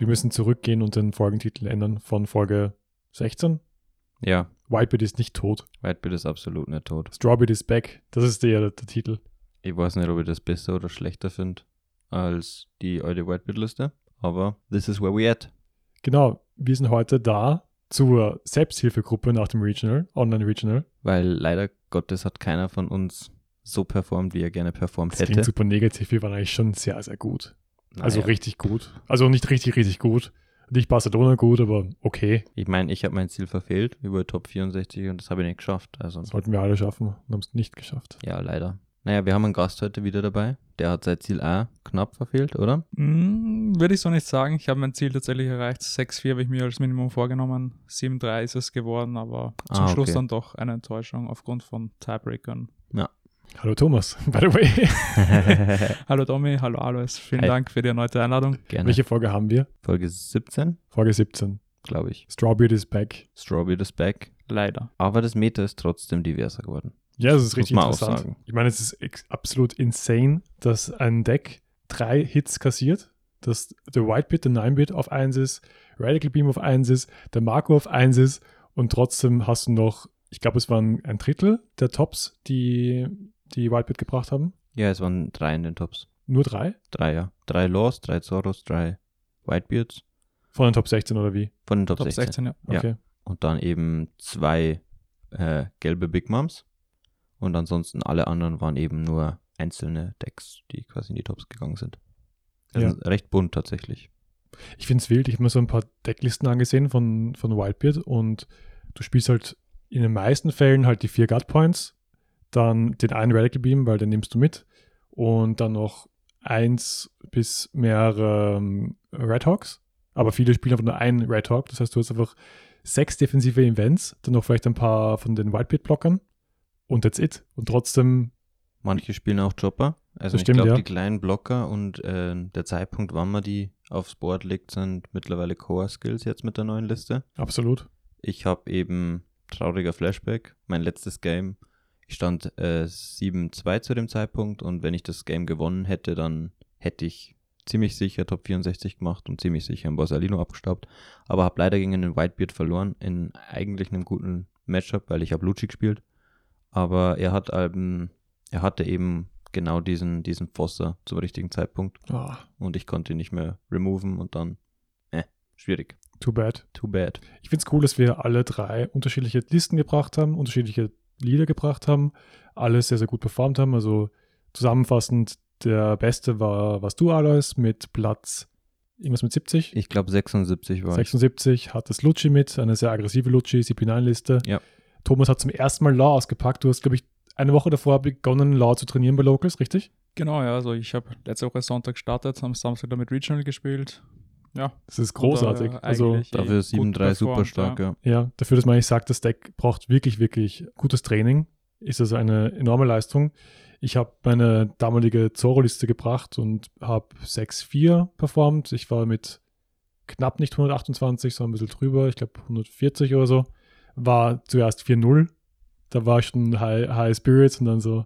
wir müssen zurückgehen und den Folgentitel ändern von Folge 16. Ja, Whitebeard ist nicht tot. Whitebeard ist absolut nicht tot. Strawbeard is back. Das ist der, der Titel. Ich weiß nicht, ob ich das besser oder schlechter finde als die alte Whitebeard-Liste, aber this is where we at. Genau, wir sind heute da zur Selbsthilfegruppe nach dem Regional, Online Regional. Weil leider Gottes hat keiner von uns so performt, wie er gerne performt Das hätte. klingt super negativ. Wir waren eigentlich schon sehr, sehr gut. Also Naja, richtig gut. Also nicht richtig, richtig gut. Nicht Barcelona gut, aber okay. Ich meine, ich habe mein Ziel verfehlt über Top 64 und das habe ich nicht geschafft. Also, Das wollten wir alle schaffen und haben es nicht geschafft. ja, leider. Naja, wir haben einen Gast heute wieder dabei. Der hat sein Ziel auch knapp verfehlt, oder? Mm, Würde ich so nicht sagen. Ich habe mein Ziel tatsächlich erreicht. 6-4 habe ich mir als Minimum vorgenommen. 7-3 ist es geworden, aber zum Ah, Schluss okay. dann doch eine Enttäuschung aufgrund von Tiebreakern. Hallo Thomas, by the way. Hallo Domi, hallo Alois. Vielen Hi. Dank für die erneute Einladung. Gerne. Welche Folge haben wir? Folge 17, Folge 17. glaube ich. Strawbeard is back. Strawberry is back. Leider. Aber das Meta ist trotzdem diverser geworden. Ja, das ist Muss richtig man auch interessant. sagen. Ich meine, es ist absolut insane, dass ein Deck drei Hits kassiert, dass der White-Bit, der 9-Bit auf 1 ist, Radical Beam auf 1 ist, der Marco auf 1 ist und trotzdem hast du noch, ich glaube, es waren ein Drittel der Tops, die die White-Bit gebracht haben. Ja, es waren drei in den Tops. Nur drei Drei, ja. Drei Laws, drei Zoros, drei Whitebeards von den Top 16 oder wie? von den Top, Top 16. 16, ja. Ja. Okay. Und dann eben zwei äh, gelbe Big Moms. Und ansonsten alle anderen waren eben nur einzelne Decks, die quasi in die Tops gegangen sind. Ja. Also recht bunt tatsächlich. Ich finde es wild. Ich habe mir so ein paar Decklisten angesehen von, von Wildbeard und du spielst halt in den meisten Fällen halt die vier Gut Points, dann den einen Radical Beam, weil den nimmst du mit und dann noch eins bis mehrere ähm, Red Hawks. Aber viele spielen einfach nur einen Red Hawk. Das heißt, du hast einfach sechs defensive Events, dann noch vielleicht ein paar von den Wildbeard-Blockern und that's it. Und trotzdem, Manche spielen auch Chopper. Also ich glaube, ja. die kleinen Blocker und äh, der Zeitpunkt, wann man die aufs Board legt, sind mittlerweile Core-Skills jetzt mit der neuen Liste. absolut. Ich habe eben trauriger Flashback, mein letztes Game. Ich stand äh, 7-2 zu dem Zeitpunkt und wenn ich das Game gewonnen hätte, dann hätte ich ziemlich sicher Top 64 gemacht und ziemlich sicher ein Borsalino abgestaubt. Aber habe leider gegen den Whitebeard verloren in eigentlich einem guten Matchup, weil ich habe Lucci gespielt. Aber er hat eben, er hatte eben genau diesen, diesen Fosser zum richtigen Zeitpunkt Ah, und ich konnte ihn nicht mehr removen und dann, äh, schwierig. too bad. Too bad. Ich finde es cool, dass wir alle drei unterschiedliche Listen gebracht haben, unterschiedliche Lieder gebracht haben, alle sehr, sehr gut performt haben. Also zusammenfassend, der beste war, warst du, Alois, mit Platz irgendwas mit 70. Ich glaube 76 war ich. 76 hat das Lucci mit, eine sehr aggressive Lucci, CP9-Liste. Ja. Thomas hat zum ersten Mal Law ausgepackt. Du hast, glaube ich, eine Woche davor begonnen, Law zu trainieren bei Locals, richtig? Genau, ja. Also ich habe letzte Woche Sonntag gestartet, am Samstag damit Regional gespielt. Ja. Das ist großartig. Äh, also Dafür gut 7-3 super stark, ja. Ja, dafür, dass man eigentlich sagt, das Deck braucht wirklich, wirklich gutes Training, ist also eine enorme Leistung. Ich habe meine damalige Zoro-Liste gebracht und habe 6-4 performt. Ich war mit knapp nicht 128, sondern ein bisschen drüber, ich glaube 140 oder so. War zuerst 4-0. Da war ich schon High, High Spirits und dann so,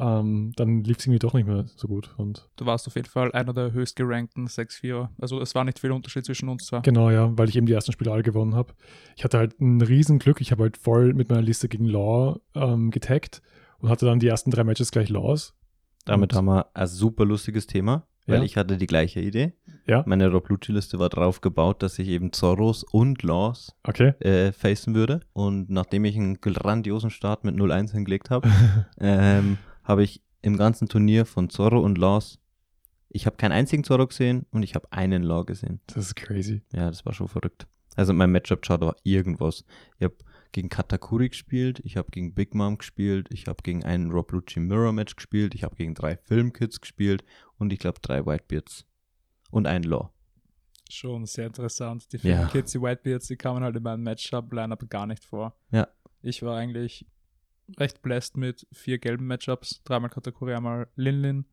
ähm, dann lief es irgendwie doch nicht mehr so gut. Und Du warst auf jeden Fall einer der höchst gerankten 6-4. Also es war nicht viel Unterschied zwischen uns zwei. Genau, ja, weil ich eben die ersten Spiele alle gewonnen habe. Ich hatte halt ein Riesenglück. Ich habe halt voll mit meiner Liste gegen Law ähm, getaggt und hatte dann die ersten drei Matches gleich Laws. Damit Und- haben wir ein super lustiges Thema, weil Ja. ich hatte die gleiche Idee. Ja. Meine Rob Lucci-Liste war drauf gebaut, dass ich eben Zorros und Laws Okay. äh, facen würde. Und nachdem ich einen grandiosen Start mit 0-1 hingelegt habe, ähm, habe ich im ganzen Turnier von Zorro und Laws, ich habe keinen einzigen Zorro gesehen und ich habe einen Law gesehen. Das ist crazy. Ja, das war schon verrückt. Also mein Matchup-Chart war irgendwas. Ich habe gegen Katakuri gespielt, ich habe gegen Big Mom gespielt, ich habe gegen einen Rob Lucci Mirror Match gespielt, ich habe gegen drei Filmkids gespielt und ich glaube drei Whitebeards und ein Law. Schon sehr interessant. Die Ja. vielen Kids, die Whitebeards, die kamen halt in meinem Matchup-Lineup gar nicht vor. Ja. Ich war eigentlich recht blessed mit vier gelben Matchups, dreimal Kategorie, einmal Linlin.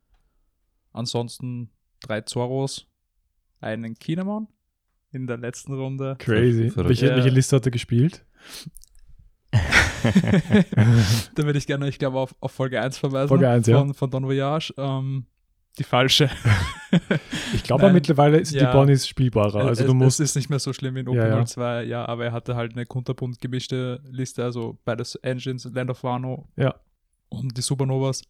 Ansonsten drei Zoros, einen Kinemon in der letzten Runde. Crazy. Welche, Ja. welche Liste hat er gespielt? da würde ich gerne, ich glaube, auf, auf Folge 1 verweisen. Folge 1, ja. von, von Don Voyage. Ähm, die falsche. Ich glaube mittlerweile sind Ja. die Bonnies spielbarer. Also es, du musst. es ist nicht mehr so schlimm wie in Ja, ja. OpenWorld 2, ja, aber er hatte halt eine kunterbunt gemischte Liste, also beides Engines, Land of Wano Ja. und die Supernovas.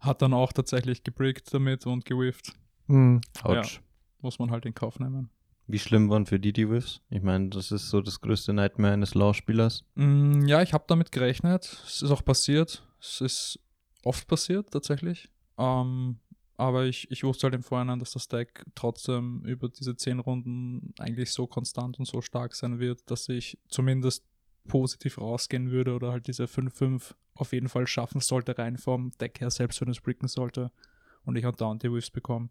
Hat dann auch tatsächlich gebrickt damit und gewifft. Hm, Autsch. Muss man halt in Kauf nehmen. Wie schlimm waren für die die Whiffs? Ich meine, das ist so das größte Nightmare eines Law-Spielers. Mm, ja, ich habe damit gerechnet. Es ist auch passiert. Es ist oft passiert, tatsächlich. Ähm, aber ich, ich wusste halt im Vorhinein, dass das Deck trotzdem über diese zehn Runden eigentlich so konstant und so stark sein wird, dass ich zumindest positiv rausgehen würde oder halt diese 5-5 auf jeden Fall schaffen sollte, rein vom Deck her, selbst wenn es bricken sollte und ich andauernd die Whiffs bekomme.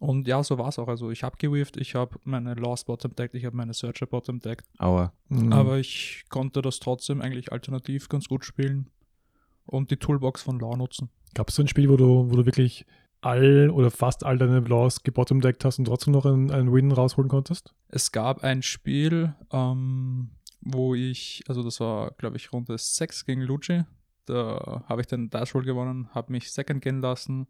Und ja, so war es auch. Also ich habe gewifft, ich habe meine Lost Bottom deckt, ich habe meine Searcher Bottom deckt. Aua. hm. Aber ich konnte das trotzdem eigentlich alternativ ganz gut spielen und die Toolbox von Law nutzen. Gab es so ein Spiel, wo du, wo du wirklich all oder fast all deine Laws gebottomdeckt hast und trotzdem noch einen, einen Win rausholen konntest? Es gab ein Spiel, ähm, wo ich, also das war, glaube ich, Runde 6 gegen Luigi. Da habe ich den Dice Roll gewonnen, habe mich Second gehen lassen.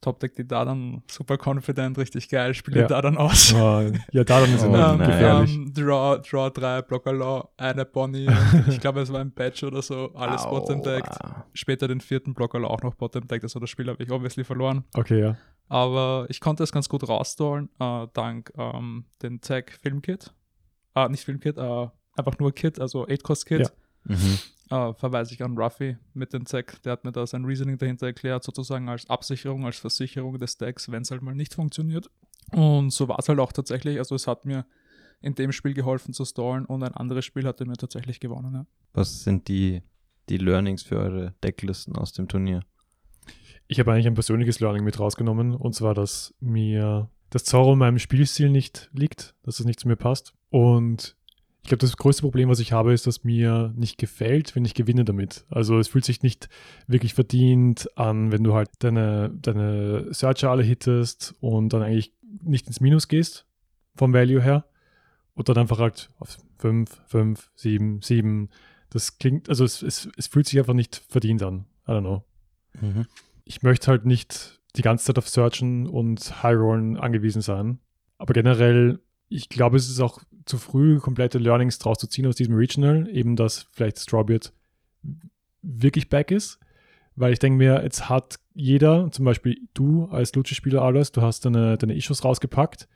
Top Deck die da dann super confident, richtig geil, spiele Ja. da dann aus. Ah, ja, da dann ist Oh, immer nein. gefährlich. ähm, Draw, Draw 3, Blocker Law, eine Bonnie. ich glaube, es war ein Patch oder so, alles bottom deckt. Später den vierten Blocker Law auch noch bottom deckt, also das Spiel habe ich obviously verloren. Okay, ja. Aber ich konnte es ganz gut rausstollen, äh, dank ähm, den Tag Filmkit. Äh, nicht Filmkit, äh, einfach nur Kit, also 8-Cost-Kit. Ja. Mhm. Äh, verweise ich an Ruffy mit dem Tag. Der hat mir da sein Reasoning dahinter erklärt, sozusagen als Absicherung, als Versicherung des Decks, wenn es halt mal nicht funktioniert. Und so war es halt auch tatsächlich. Also es hat mir in dem Spiel geholfen zu stallen und ein anderes Spiel hatte mir tatsächlich gewonnen. Ja. Was sind die, die Learnings für eure Decklisten aus dem Turnier? Ich habe eigentlich ein persönliches Learning mit rausgenommen und zwar, dass mir das Zorro in meinem Spielstil nicht liegt, dass es nicht zu mir passt. Und ich glaube, das größte Problem, was ich habe, ist, dass mir nicht gefällt, wenn ich gewinne damit. Also es fühlt sich nicht wirklich verdient an, wenn du halt deine, deine Searcher alle hittest und dann eigentlich nicht ins Minus gehst, vom Value her. Und dann einfach halt auf 5, 5, 7, 7. Das klingt, also es, es, es fühlt sich einfach nicht verdient an. I don't know Mhm. ich möchte halt nicht die ganze Zeit auf Searchen und High Rollen angewiesen sein. Aber generell, ich glaube, es ist auch zu früh, komplette Learnings draus zu ziehen aus diesem Regional. Eben, dass vielleicht Strawbeard wirklich back ist. Weil ich denke mir, jetzt hat jeder, zum Beispiel du als Lutsche-Spieler alles, du hast deine, deine Issues rausgepackt.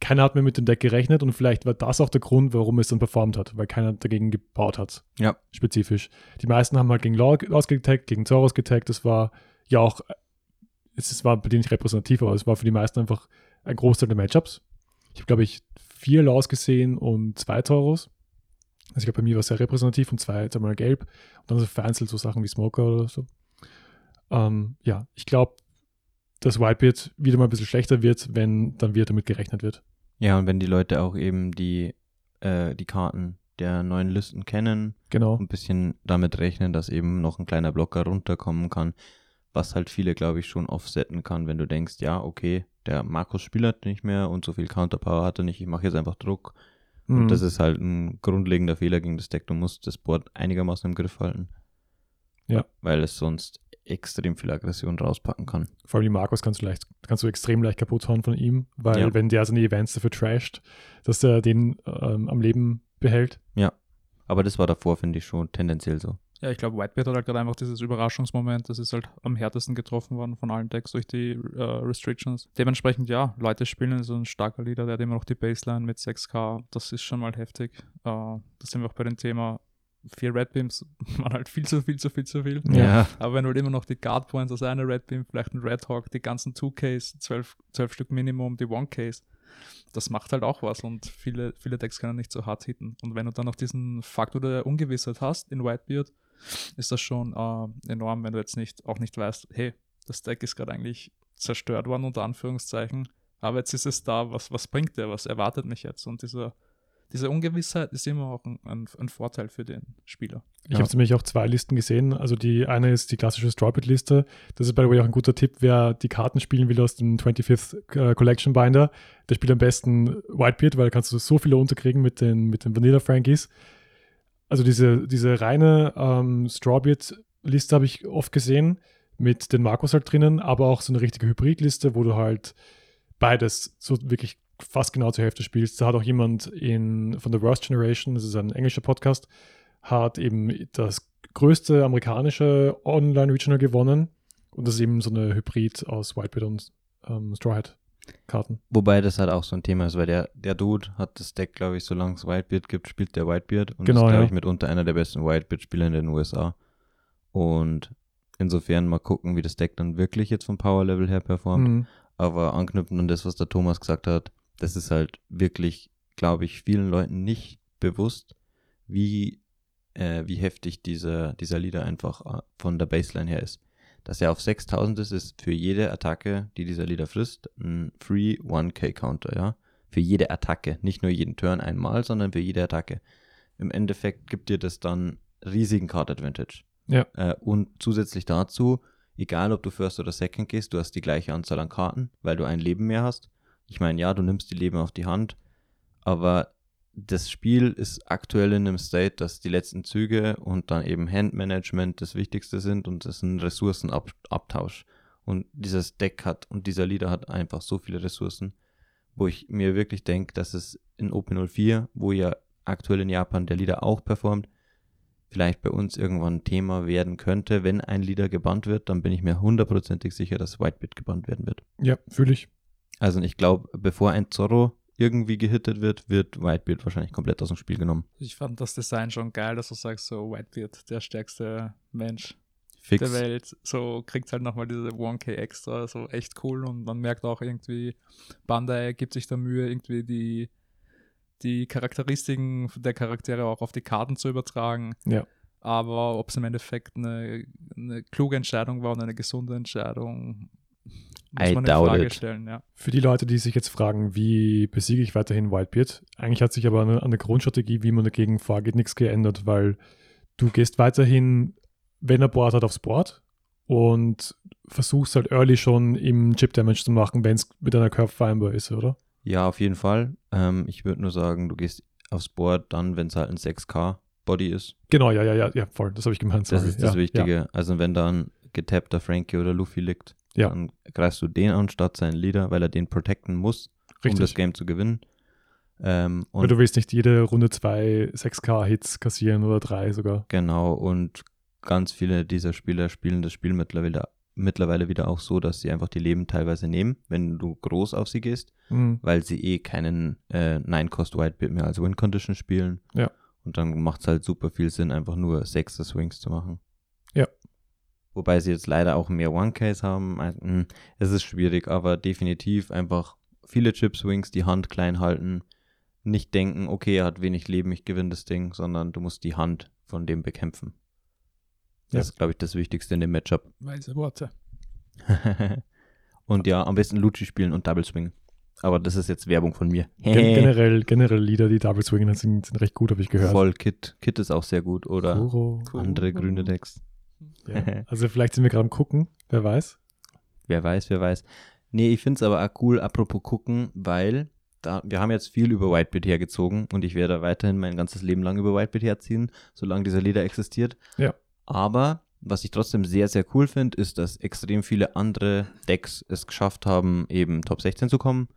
Keiner hat mehr mit dem Deck gerechnet und vielleicht war das auch der Grund, warum es dann performt hat, weil keiner dagegen gebaut hat Ja. spezifisch. Die meisten haben halt gegen Law ausgetaggt, gegen Zoros getaggt. Das war ja auch, es es war bei denen nicht repräsentativ, aber es war für die meisten einfach ein Großteil der Matchups. Ich habe, glaube ich, vier Laws gesehen und zwei Zoros. Also ich glaube, bei mir war es sehr repräsentativ und zwei, zweimal gelb. Und dann so vereinzelt so Sachen wie Smoker oder so. Ähm, ja, ich glaube, dass Whitebeard wieder mal ein bisschen schlechter wird, wenn dann wieder damit gerechnet wird. Ja, und wenn die Leute auch eben die, äh, die Karten der neuen Listen kennen, Genau. ein bisschen damit rechnen, dass eben noch ein kleiner Blocker runterkommen kann, was halt viele, glaube ich, schon offsetten kann, wenn du denkst, ja, okay, der Markus spielt nicht mehr und so viel Counterpower hat er nicht, ich mache jetzt einfach Druck. Mhm. Und das ist halt ein grundlegender Fehler gegen das Deck. Du musst das Board einigermaßen im Griff halten. Ja. Weil es sonst extrem viel Aggression rauspacken kann. Vor allem die Markus kannst du leicht, kannst du extrem leicht kaputt hauen von ihm, weil Ja. wenn der seine Events dafür trasht, dass er den ähm, am Leben behält. Aber das war davor, finde ich, schon tendenziell so. Ja, ich glaube, Whitebeard hat halt gerade einfach dieses Überraschungsmoment, das ist halt am härtesten getroffen worden von allen Decks durch die äh, Restrictions. Dementsprechend, ja, Leute spielen so ein starker Leader, der hat immer noch die Baseline mit 6k, das ist schon mal heftig. Äh, da sind wir auch bei dem Thema, vier Red Beams waren halt viel zu viel, zu viel, zu viel. Ja. Aber wenn du halt immer noch die Guard Points, also eine Red Beam, vielleicht ein Red Hawk, die ganzen 2Ks, 12, 12 Stück Minimum, die 1Ks, das macht halt auch was und viele, viele Decks können nicht so hart hitten. Und wenn du dann noch diesen Faktor der Ungewissheit hast in Whitebeard, ist das schon äh, enorm, wenn du jetzt nicht auch nicht weißt, hey, das Deck ist gerade eigentlich zerstört worden, unter Anführungszeichen, aber jetzt ist es da, was, was bringt der, was erwartet mich jetzt? Und dieser, diese Ungewissheit ist immer auch ein, ein, ein Vorteil für den Spieler. Ich Ja. habe nämlich auch zwei Listen gesehen. Also die eine ist die klassische Strawbit-Liste. Das ist by the way auch ein guter Tipp, wer die Karten spielen will aus dem 25th äh, Collection Binder. Der spielt am besten Whitebeard, weil da kannst du so viele unterkriegen mit den, mit den Vanilla Frankies. Also diese, diese reine ähm, Strawbeard-Liste habe ich oft gesehen. mit den Markus halt drinnen, aber auch so eine richtige Hybridliste, wo du halt beides so wirklich fast genau zur Hälfte spielst. Da hat auch jemand in, von The Worst Generation, das ist ein englischer Podcast, hat eben das größte amerikanische Online-Regional gewonnen. Und das ist eben so eine Hybrid aus Whitebeard und ähm, Straw Hat Karten. Wobei das halt auch so ein Thema ist, weil der, der Dude hat das Deck, glaube ich, solange es Whitebeard gibt, spielt der Whitebeard und Genau, ist, glaube ja. ich, mitunter einer der besten Whitebeard-Spieler in den USA. Und insofern mal gucken, wie das Deck dann wirklich jetzt vom Power-Level her performt. Mhm. Aber anknüpfend an das, was der Thomas gesagt hat, das ist halt wirklich, glaube ich, vielen Leuten nicht bewusst, wie, äh, wie heftig dieser, dieser Leader einfach äh, von der Baseline her ist. Dass er auf 6000 ist, ist für jede Attacke, die dieser Leader frisst, ein Free 1K-Counter, ja. Für jede Attacke. Nicht nur jeden Turn einmal, sondern für jede Attacke. Im Endeffekt gibt dir das dann riesigen Card Advantage. Ja. Äh, und zusätzlich dazu, egal ob du First oder Second gehst, du hast die gleiche Anzahl an Karten, weil du ein Leben mehr hast. Ich meine, ja, du nimmst die Leben auf die Hand, aber das Spiel ist aktuell in einem State, dass die letzten Züge und dann eben Handmanagement das Wichtigste sind und das ist ein Ressourcenabtausch. Und dieses Deck hat und dieser Leader hat einfach so viele Ressourcen, wo ich mir wirklich denke, dass es in OP04, wo ja aktuell in Japan der Leader auch performt, vielleicht bei uns irgendwann ein Thema werden könnte. Wenn ein Leader gebannt wird, dann bin ich mir hundertprozentig sicher, dass Whitebeard gebannt werden wird. Ja, fühle ich. Also ich glaube, bevor ein Zorro irgendwie gehittet wird, wird Whitebeard wahrscheinlich komplett aus dem Spiel genommen. Ich fand das Design schon geil, dass du sagst, so Whitebeard, der stärkste Mensch Fix. der Welt. So kriegt halt nochmal diese 1K extra, so echt cool. Und man merkt auch irgendwie, Bandai gibt sich da Mühe, irgendwie die, die Charakteristiken der Charaktere auch auf die Karten zu übertragen. Ja. Aber ob es im Endeffekt eine, eine kluge Entscheidung war und eine gesunde Entscheidung, muss I man in doubt Frage it. stellen, ja. Für die Leute, die sich jetzt fragen, wie besiege ich weiterhin Whitebeard, eigentlich hat sich aber an der- Grundstrategie, wie man dagegen vorgeht, nichts geändert, weil du gehst weiterhin, wenn er Board hat, aufs Board und versuchst halt early schon im Chip Damage zu machen, wenn es mit einer Curve vereinbar ist, oder? Ja, auf jeden Fall. Ähm, ich würde nur sagen, du gehst aufs Board dann, wenn es halt ein 6K Body ist. Genau, ja, ja, ja, ja, voll, das habe ich gemeint. Das sorry. ist das ja, Wichtige. Ja, Also wenn da ein getappter Frankie oder Luffy liegt, Ja. dann greifst du den an statt seinen Leader, weil er den protecten muss, um das richtig. Game zu gewinnen. Ähm, weil du willst nicht jede Runde zwei 6K-Hits kassieren oder drei sogar. Genau, und ganz viele dieser Spieler spielen das Spiel mittlerweile, mittlerweile wieder auch so, dass sie einfach die Leben teilweise nehmen, wenn du groß auf sie gehst, Mhm. weil sie eh keinen äh, Nine-Cost-Whitebeard mehr als Win-Condition spielen. Ja. Und dann macht es halt super viel Sinn, einfach nur sechster Swings zu machen. Ja. Wobei sie jetzt leider auch mehr One-Case haben. Mh, Es ist schwierig, aber definitiv einfach viele Chip-Swings, die Hand klein halten, nicht denken, okay, er hat wenig Leben, ich gewinne das Ding, sondern du musst die Hand von dem bekämpfen. Das Ja. ist, glaube ich, das Wichtigste in dem Matchup. Weise Worte. und ja, am besten Luchi spielen und Double Swing. Aber das ist jetzt Werbung von mir. Gen generell, generell Lieder, die Double Swingen sind, sind recht gut, habe ich gehört. Voll Kit. Kit ist auch sehr gut. Oder Kuro. andere grüne Decks. Ja. Also vielleicht sind wir gerade am gucken, wer weiß. Wer weiß, wer weiß. Nee, ich finde es aber auch cool, apropos gucken, weil da, wir haben jetzt viel über Whitebeard hergezogen und ich werde weiterhin mein ganzes Leben lang über Whitebeard herziehen, solange dieser Leder existiert. Ja. Aber was ich trotzdem sehr, sehr cool finde, ist, dass extrem viele andere Decks es geschafft haben, eben Top 16 zu kommen.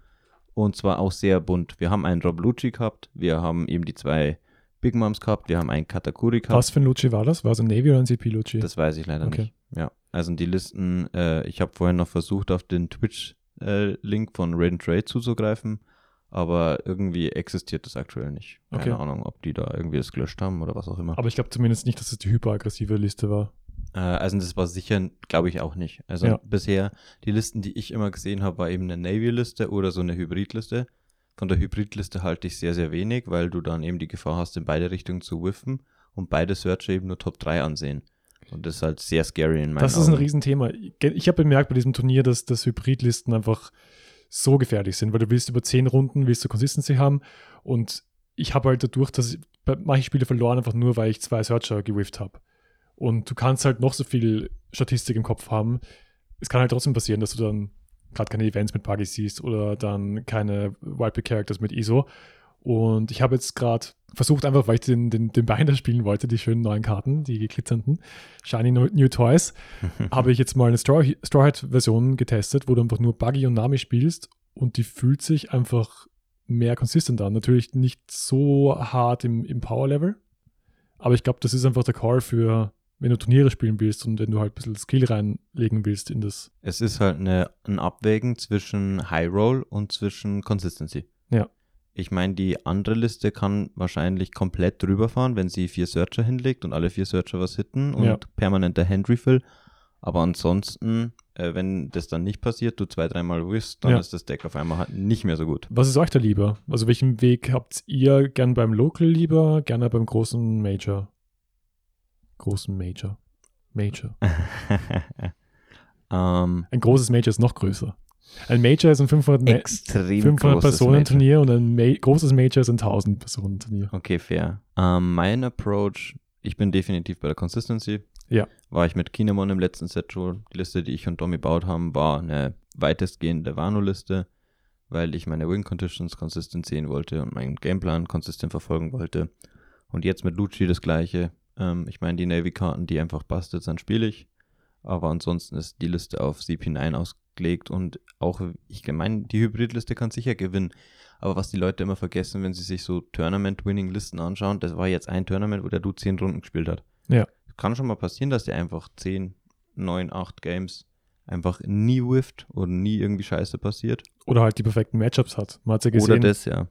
Und zwar auch sehr bunt. Wir haben einen Rob Lucci gehabt, wir haben eben die zwei Big Moms gehabt, wir haben einen Katakuri gehabt. Was für ein Luci war das? War es ein Navy oder ein CP Luci? Das weiß ich leider Okay. nicht. Ja, also die Listen, äh, ich habe vorhin noch versucht, auf den Twitch-Link von Raid Trade zuzugreifen, aber irgendwie existiert das aktuell nicht. Keine Okay. Ahnung, ob die da irgendwie das gelöscht haben oder was auch immer. Aber ich glaube zumindest nicht, dass es die hyperaggressive Liste war. Äh, also das war sicher, glaube ich, auch nicht. Also Ja. bisher, die Listen, die ich immer gesehen habe, war eben eine Navy-Liste oder so eine Hybrid-Liste. Von der Hybrid-Liste halte ich sehr, sehr wenig, weil du dann eben die Gefahr hast, in beide Richtungen zu whiffen und beide Searcher eben nur Top 3 ansehen. Und das ist halt sehr scary in meinen Das ist ein Augen. Riesenthema. Ich habe bemerkt bei diesem Turnier, dass, dass Hybridlisten einfach so gefährlich sind, weil du willst über zehn Runden, willst du Consistency haben und ich habe halt dadurch, dass ich bei manchen Spiele verloren, einfach nur, weil ich zwei Searcher gewifft habe. Und du kannst halt noch so viel Statistik im Kopf haben. Es kann halt trotzdem passieren, dass du dann gerade keine Events mit Buggy siehst oder dann keine Wipe Characters mit ISO. Und ich habe jetzt gerade versucht, einfach weil ich den, den, den Binder spielen wollte, die schönen neuen Karten, die geglitzernden Shiny New Toys, habe ich jetzt mal eine Strawhead-Version getestet, wo du einfach nur Buggy und Nami spielst und die fühlt sich einfach mehr konsistent an. Natürlich nicht so hart im, im Power-Level, aber ich glaube, das ist einfach der Call für, wenn du Turniere spielen willst und wenn du halt ein bisschen Skill reinlegen willst in das. Es ist halt eine, ein Abwägen zwischen High Roll und zwischen Consistency. Ja. Ich meine, die andere Liste kann wahrscheinlich komplett drüber fahren, wenn sie vier Searcher hinlegt und alle vier Searcher was hitten und Ja. permanenter Hand-Refill. Aber ansonsten, äh, wenn das dann nicht passiert, du zwei, dreimal whiffst, dann Ja. ist das Deck auf einmal halt nicht mehr so gut. Was ist euch da lieber? Also welchen Weg habt ihr gern beim Local lieber, gerne beim großen Major? Großen Major. Major. ähm, Ein großes Major ist noch größer. Ein Major ist ein 500, Ma extrem 500 großes Personen Major. Turnier und ein Ma großes Major ist ein 1000 Personen Turnier. Okay, fair. Ähm, mein Approach, ich bin definitiv bei der Consistency. Ja. War ich mit Kinemon im letzten Set schon. Die Liste, die ich und Domi gebaut haben, war eine weitestgehende Wano-Liste, weil ich meine Win-Conditions konsistent sehen wollte und meinen Gameplan konsistent verfolgen wollte. Und jetzt mit Lucci das gleiche. Ähm, ich meine, die Navy-Karten, die einfach bastet sind, spiele ich. Aber ansonsten ist die Liste auf CP9 ausgelegt und auch, ich meine, die Hybrid-Liste kann sicher gewinnen. Aber was die Leute immer vergessen, wenn sie sich so Tournament-Winning-Listen anschauen, das war jetzt ein Tournament, wo der Dude 10 Runden gespielt hat. Ja. Kann schon mal passieren, dass der einfach 10, 9, 8 Games einfach nie whifft oder nie irgendwie Scheiße passiert. Oder halt die perfekten Matchups hat. Man hat ja Oder gesehen. das, ja.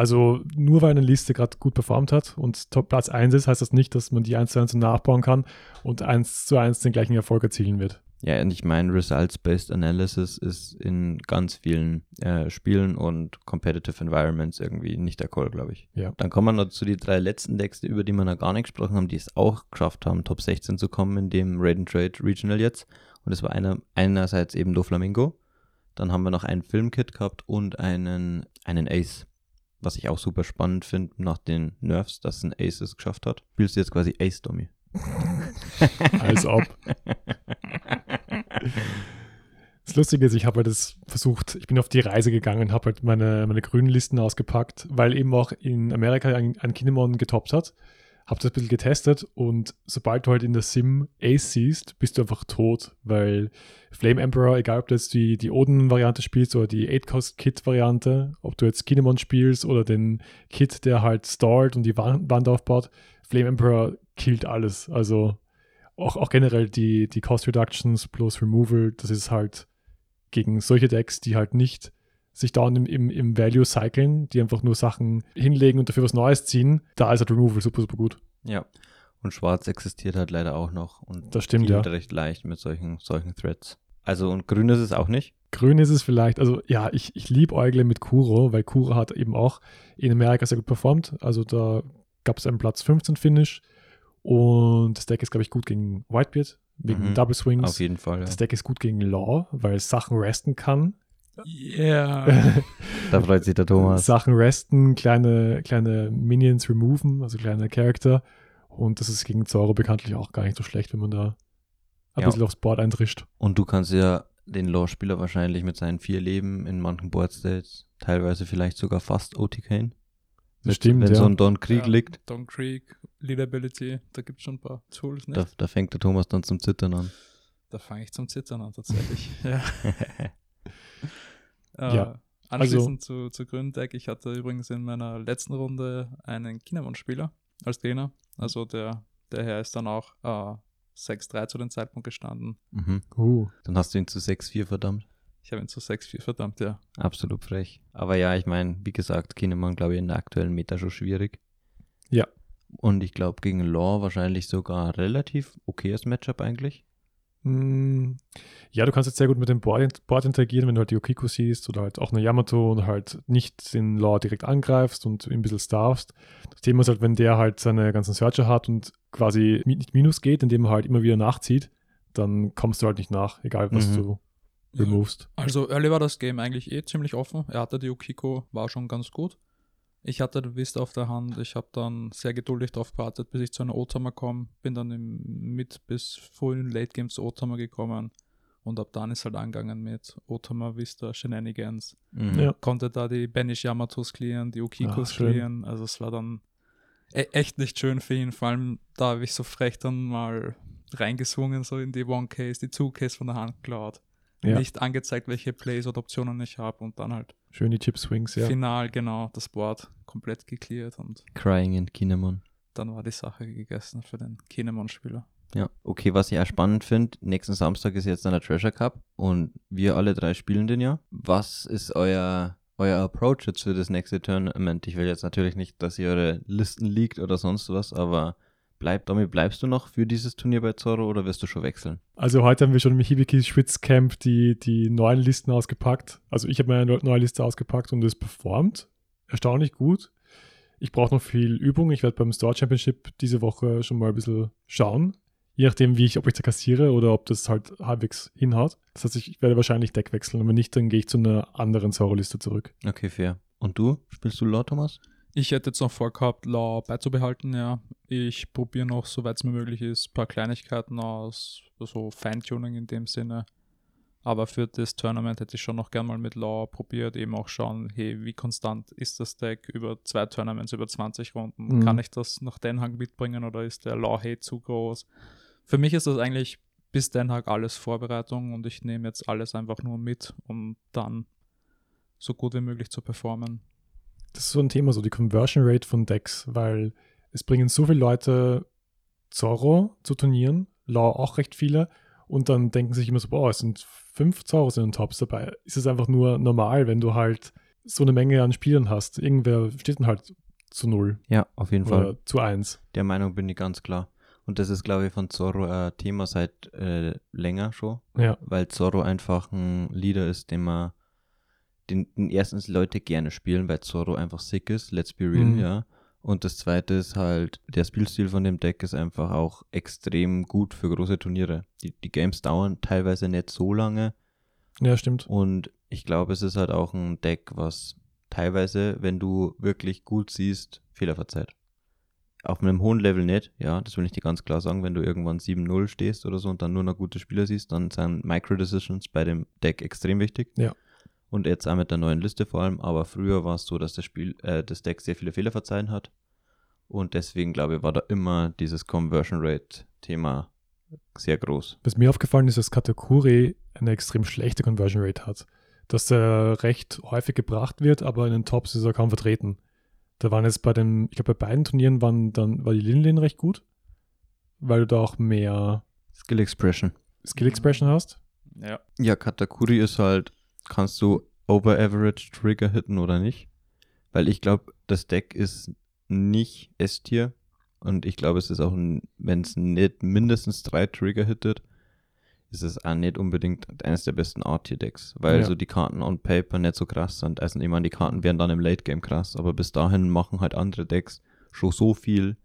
Also nur weil eine Liste gerade gut performt hat und Top Platz 1 ist, heißt das nicht, dass man die 1 zu 1 nachbauen kann und 1 zu 1 den gleichen Erfolg erzielen wird. Ja, und ich meine, Results-Based Analysis ist in ganz vielen äh, Spielen und Competitive Environments irgendwie nicht der Call, glaube ich. Ja. Dann kommen wir noch zu die drei letzten Decks, über die wir noch gar nicht gesprochen haben, die es auch geschafft haben, Top 16 zu kommen in dem Raid and Trade Regional jetzt. Und das war einer, einerseits eben Doflamingo. Dann haben wir noch ein Filmkit gehabt und einen, einen Ace. Was ich auch super spannend finde nach den Nerfs, dass ein Ace es geschafft hat. Spielst du jetzt quasi Ace Dummy? Als ob. Das Lustige ist, ich habe halt das versucht, ich bin auf die Reise gegangen, habe halt meine, meine grünen Listen ausgepackt, weil eben auch in Amerika ein, ein Kinemon getoppt hat. Habe das ein bisschen getestet und sobald du halt in der Sim Ace siehst, bist du einfach tot, weil Flame Emperor, egal ob du jetzt die, die Oden-Variante spielst oder die 8-Cost-Kit-Variante, ob du jetzt Kinemon spielst oder den Kit, der halt stallt und die Wand Wand aufbaut, Flame Emperor killt alles. Also auch, auch generell die, die Cost Reductions plus Removal, das ist halt gegen solche Decks, die halt nicht sich dauernd im, im, im Value cyclen, die einfach nur Sachen hinlegen und dafür was Neues ziehen, da ist halt Removal super, super gut. Ja. Und Schwarz existiert halt leider auch noch. Und Das stimmt, ja. recht leicht mit solchen, solchen Threads. Also und grün ist es auch nicht. Grün ist es vielleicht, also ja, ich, ich liebe Eugle mit Kuro, weil Kuro hat eben auch in Amerika sehr gut performt. Also da gab es einen Platz 15 Finish und das Deck ist, glaube ich, gut gegen Whitebeard, wegen Mhm. Double Swings. Auf jeden Fall. Ja. Das Deck ist gut gegen Law, weil es Sachen resten kann. Yeah. Da freut sich der Thomas. Sachen resten, kleine, kleine Minions removen, also kleine Charakter. Und das ist gegen Zoro bekanntlich auch gar nicht so schlecht, wenn man da ein Ja. bisschen aufs Board eintrischt. Und du kannst ja den Law-Spieler wahrscheinlich mit seinen vier Leben in manchen Boardstates teilweise vielleicht sogar fast OTKen. Das stimmt, Wenn ja. so ein Don Krieg Ja. liegt, Don Creek, Leadability, da gibt es schon ein paar Tools, ne? da, da fängt der Thomas dann zum Zittern an. Da fange ich zum Zittern an, tatsächlich. ja. Äh, Ja, Anschließend zu, zu Gründeck, ich hatte übrigens in meiner letzten Runde einen Kinemon-Spieler als Trainer. Also der, der Herr ist dann auch äh, 6-3 zu dem Zeitpunkt gestanden. mhm. Uh, Dann hast du ihn zu 6-4 verdammt. Ich habe ihn zu 6-4, verdammt, ja. Absolut frech. Aber ja, ich meine, wie gesagt, Kinemann, glaube ich, in der aktuellen Meta schon schwierig. Ja. Und ich glaube, gegen Law wahrscheinlich sogar relativ okayes Matchup eigentlich. Mm, Ja, du kannst jetzt sehr gut mit dem Board, Board interagieren, wenn du halt die Okiko siehst oder halt auch eine Yamato und halt nicht den Law direkt angreifst und ein bisschen starfst. Das Thema ist halt, wenn der halt seine ganzen Searcher hat und quasi nicht minus geht, indem er halt immer wieder nachzieht, dann kommst du halt nicht nach, egal was Mhm. du removest. Also early war das Game eigentlich eh ziemlich offen. Er hatte die Okiko, war schon ganz gut. Ich hatte den Wist auf der Hand. Ich habe dann sehr geduldig darauf gewartet, bis ich zu einer Otama komme. Bin dann im Mid- bis frühen Late Game zu Otama gekommen Und ab dann ist halt angegangen mit Otama Vista Shenanigans. Mhm. Ja. Konnte da die Benish Yamatos clearen, die Ukikos Ah, schön. clearen. Also es war dann e echt nicht schön für ihn. Vor allem da habe ich so frech dann mal reingeswungen, so in die One-Case, die Two-Case von der Hand geklaut. Ja. Nicht angezeigt, welche Plays oder Optionen ich habe und dann halt Schön die Chip Swings, ja. final genau das Board komplett gecleart und Crying in Kinemon. dann war die Sache gegessen für den Kinemon-Spieler. Ja, okay, was ich auch spannend finde, nächsten Samstag ist jetzt dann der Treasure Cup und wir alle drei spielen den ja. Was ist euer, euer Approach jetzt für das nächste Tournament? Ich will jetzt natürlich nicht, dass ihr eure Listen liegt oder sonst was, aber bleib, damit bleibst du noch für dieses Turnier bei Zorro oder wirst du schon wechseln? Also heute haben wir schon im Hibiki Schwitzcamp die, die neuen Listen ausgepackt. Also ich habe meine neue Liste ausgepackt und es performt erstaunlich gut. Ich brauche noch viel Übung. Ich werde beim Store Championship diese Woche schon mal ein bisschen schauen. Je nachdem, wie ich, ob ich da kassiere oder ob das halt halbwegs hinhaut. Das heißt, ich werde wahrscheinlich Deck wechseln. Und wenn nicht, dann gehe ich zu einer anderen Zorro-Liste zurück. Okay, fair. Und du? Spielst du Law, Thomas? Ich hätte jetzt noch vorgehabt, Law beizubehalten, ja. Ich probiere noch, soweit es mir möglich ist, ein paar Kleinigkeiten aus, so Feintuning in dem Sinne. Aber für das Tournament hätte ich schon noch gern mal mit Law probiert, eben auch schauen, hey, wie konstant ist das Deck über zwei Tournaments, über 20 Runden? Mhm. Kann ich das nach Den Haag mitbringen oder ist der Law-Hate zu groß? Für mich ist das eigentlich bis Den Haag alles Vorbereitung und ich nehme jetzt alles einfach nur mit, um dann so gut wie möglich zu performen. Das ist so ein Thema, so die Conversion Rate von Decks, weil es bringen so viele Leute Zorro zu Turnieren, Law auch recht viele, und dann denken sich immer so, boah, es sind fünf Zorros in den Tops dabei. Ist es einfach nur normal, wenn du halt so eine Menge an Spielern hast. Irgendwer steht dann halt zu null Ja, auf jeden Fall. oder zu eins. Der Meinung bin ich ganz klar. Und das ist, glaube ich, von Zorro ein Thema seit äh, länger schon. Ja, weil Zorro einfach ein Leader ist, den man, den, den erstens Leute gerne spielen, weil Zorro einfach sick ist, let's be real, Mhm. ja. Und das zweite ist halt, der Spielstil von dem Deck ist einfach auch extrem gut für große Turniere. Die, die Games dauern teilweise nicht so lange ja, stimmt. und ich glaube, es ist halt auch ein Deck, was teilweise, wenn du wirklich gut siehst, Fehler verzeiht. Auf einem hohen Level nicht, ja, das will ich dir ganz klar sagen, wenn du irgendwann 7-0 stehst oder so und dann nur noch gute Spieler siehst, dann sind Micro-Decisions bei dem Deck extrem wichtig. Ja. Und jetzt auch mit der neuen Liste vor allem, aber früher war es so, dass das Spiel, äh, das Deck sehr viele Fehler verzeihen hat. Und deswegen, glaube ich, war da immer dieses Conversion Rate-Thema sehr groß. Was mir aufgefallen ist, dass Katakuri eine extrem schlechte Conversion Rate hat. Dass er recht häufig gebracht wird, aber in den Tops ist er kaum vertreten. Da waren jetzt bei den, ich glaube, bei beiden Turnieren waren dann, war die Linlin recht gut, weil du da auch mehr Skill Expression. Skill Expression hast. Ja. Ja, Katakuri ist halt, kannst du over average Trigger hitten oder nicht? Weil ich glaube, das Deck ist nicht S-Tier und ich glaube, es ist auch, wenn es nicht mindestens drei Trigger hittet, ist es auch nicht unbedingt eines der besten A-Tier-Decks, weil Ja. so die Karten on Paper nicht so krass sind. Also ich meine, die Karten werden dann im Late-Game krass, aber bis dahin machen halt andere Decks schon so viel,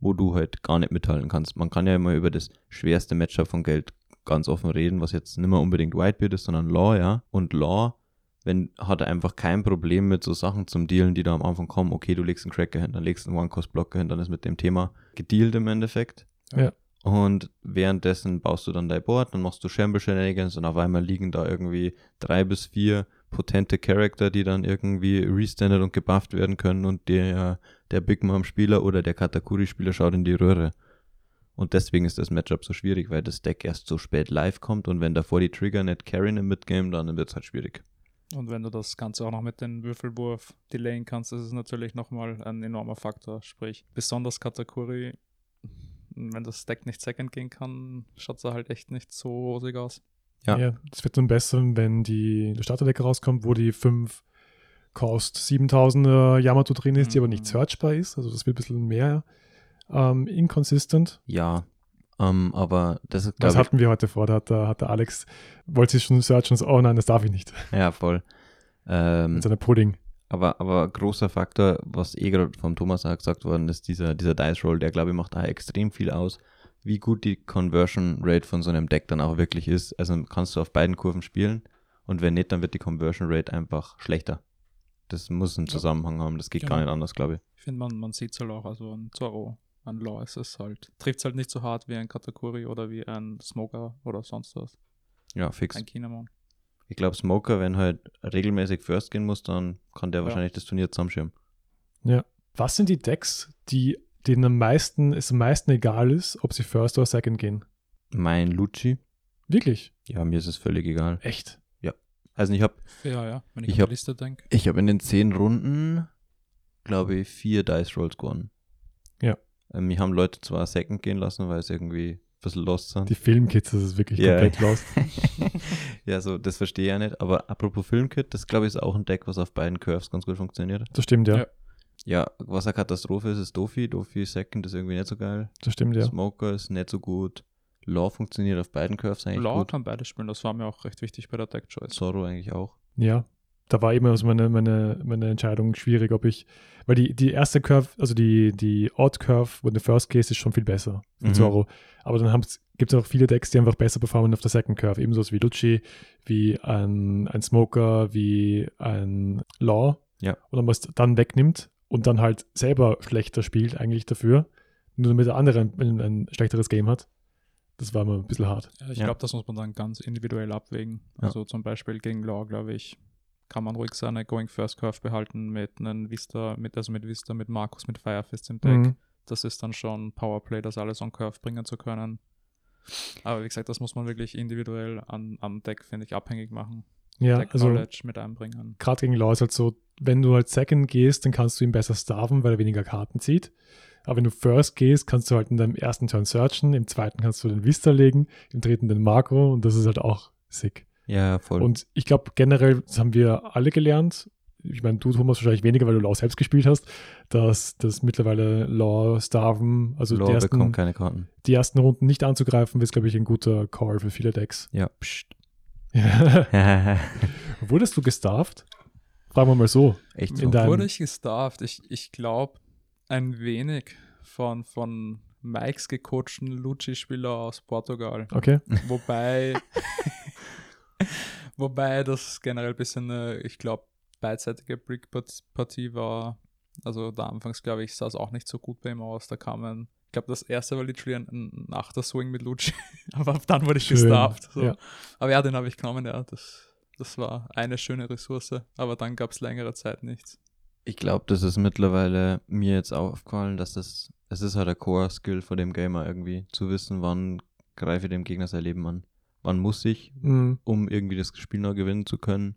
wo du halt gar nicht mithalten kannst. Man kann ja immer über das schwerste Matchup von Geld ganz offen reden, was jetzt nicht mehr unbedingt Whitebeard ist, sondern Law, ja. Und Law, wenn, hat er einfach kein Problem mit so Sachen zum Dealen, die da am Anfang kommen. Okay, du legst einen Cracker hin, dann legst du einen One-Cost-Blocker hin, dann ist mit dem Thema gedealt im Endeffekt. Ja. Und währenddessen baust du dann dein Board, dann machst du Shamble Shenanigans und auf einmal liegen da irgendwie drei bis vier potente Charakter, die dann irgendwie restandet und gebufft werden können und der, der Big Mom Spieler oder der Katakuri Spieler schaut in die Röhre. Und deswegen ist das Matchup so schwierig, weil das Deck erst so spät live kommt und wenn davor die Trigger nicht carryen im Midgame, dann wird es halt schwierig. Und wenn du das Ganze auch noch mit dem Würfelwurf delayen kannst, das ist natürlich nochmal ein enormer Faktor. Sprich, besonders Katakuri, wenn das Deck nicht Second gehen kann, schaut es halt echt nicht so rosig aus. Ja. Das wird dann besser, wenn die, der Starterdecke rauskommt, wo die 5 Cost 7000er Yamato drin ist, die aber nicht Mhm. searchbar ist. Also das wird ein bisschen mehr ähm, inconsistent. Ja, ähm, aber das ist, Das glaube ich, hatten wir heute vor. Da hat der, hat der Alex, wollte sich schon searchen und so, oh nein, das darf ich nicht. ja, voll. Ähm, Mit seiner Pudding. Aber, aber großer Faktor, was eh gerade vom Thomas auch gesagt worden ist, dieser, dieser Dice Roll, der glaube ich macht da extrem viel aus, wie gut die Conversion Rate von so einem Deck dann auch wirklich ist. Also kannst du auf beiden Kurven spielen und wenn nicht, dann wird die Conversion Rate einfach schlechter. Das muss einen Ja. Zusammenhang haben, das geht Genau. gar nicht anders, glaube ich. Ich finde, man, man sieht es halt auch, also ein Zorro, ein Law ist es halt, trifft es halt nicht so hart wie ein Katakuri oder wie ein Smoker oder sonst was. Ja, fix. ein Kinamon. Ich glaube, Smoker, wenn halt regelmäßig First gehen muss, dann kann der Ja. wahrscheinlich das Turnier zusammenschirmen. Was sind die Decks, die denen am meisten, es am meisten egal ist, ob sie First oder Second gehen? Mein Lucci, Wirklich? ja, mir ist es völlig egal. Echt? Also ich habe Ja, ja, wenn ich, Ich an hab- die Liste denke. ich hab in den zehn Runden, glaube ich, vier Dice Rolls gewonnen. Ja. Ähm, mich haben Leute zwar Second gehen lassen, weil es irgendwie ein bisschen lost sind. Die Filmkids, das ist wirklich Ja. komplett lost. ja, so, das verstehe ich ja nicht. Aber apropos Filmkit, das glaube ich ist auch ein Deck, was auf beiden Curves ganz gut funktioniert. Das stimmt, ja. Ja. Ja, was eine Katastrophe ist, ist Dofi. Dofi Second ist irgendwie nicht so geil. Das stimmt, ja. Smoker ist nicht so gut. Law funktioniert auf beiden Curves eigentlich Law gut. kann beide spielen, das war mir auch recht wichtig bei der Deck Choice. Zorro eigentlich auch. Ja. Da war immer so meine, meine, meine Entscheidung schwierig, ob ich, weil die, die erste Curve, also die, die Odd Curve, wo der First Case ist schon viel besser für Mhm. Zorro. Aber dann gibt es auch viele Decks, die einfach besser performen auf der Second Curve. Ebenso wie Lucci, wie ein, ein Smoker, wie ein Law. Ja. Und man es dann wegnimmt und dann halt selber schlechter spielt eigentlich dafür, nur damit der andere ein, ein schlechteres Game hat. Das war immer ein bisschen hart. Ja, ich Ja. glaube, das muss man dann ganz individuell abwägen. Ja. Also zum Beispiel gegen Law, glaube ich, kann man ruhig seine Going First Curve behalten mit einem Vista, mit, also mit Vista, mit Markus, mit Firefist im Deck. Mhm. Das ist dann schon Powerplay, das alles on Curve bringen zu können. Aber wie gesagt, das muss man wirklich individuell an, am Deck, finde ich, abhängig machen. Ja, Deck also Knowledge mit einbringen. gerade gegen Law ist halt so, wenn du halt Second gehst, dann kannst du ihn besser starven, weil er weniger Karten zieht. Aber wenn du First gehst, kannst du halt in deinem ersten Turn searchen, im zweiten kannst du den Vista legen, im dritten den Makro und das ist halt auch sick. Ja, voll. Und ich glaube generell, das haben wir alle gelernt, ich meine, du Thomas wahrscheinlich weniger, weil du Law selbst gespielt hast, dass das mittlerweile Law starven, also Law die ersten, bekommt keine Karten. die ersten Runden nicht anzugreifen, ist glaube ich ein guter Call für viele Decks. Ja, pst. Wurdest du gestarft? Fragen wir mal so. Echt so. deinem- Wurde ich gestarft? Ich, ich glaube, ein wenig von, von Mikes gecoachten Lucci-Spieler aus Portugal. Okay. Wobei, wobei das generell ein bisschen, eine, ich glaube, beidseitige Brick-Partie war. Also da anfangs, glaube ich, sah es auch nicht so gut bei ihm aus. Da kamen, ich glaube, das erste war literally ein, ein Achter-Swing mit Lucci. Aber dann wurde ich gestarft. So. ja. Aber ja, den habe ich genommen, ja. Das, das war eine schöne Ressource. Aber dann gab es längere Zeit nichts. Ich glaube, das ist mittlerweile mir jetzt aufgefallen, dass das, es ist halt der Core-Skill von dem Gamer irgendwie, zu wissen, wann greife ich dem Gegner sein Leben an. Wann muss ich, Mhm. um irgendwie das Spiel noch gewinnen zu können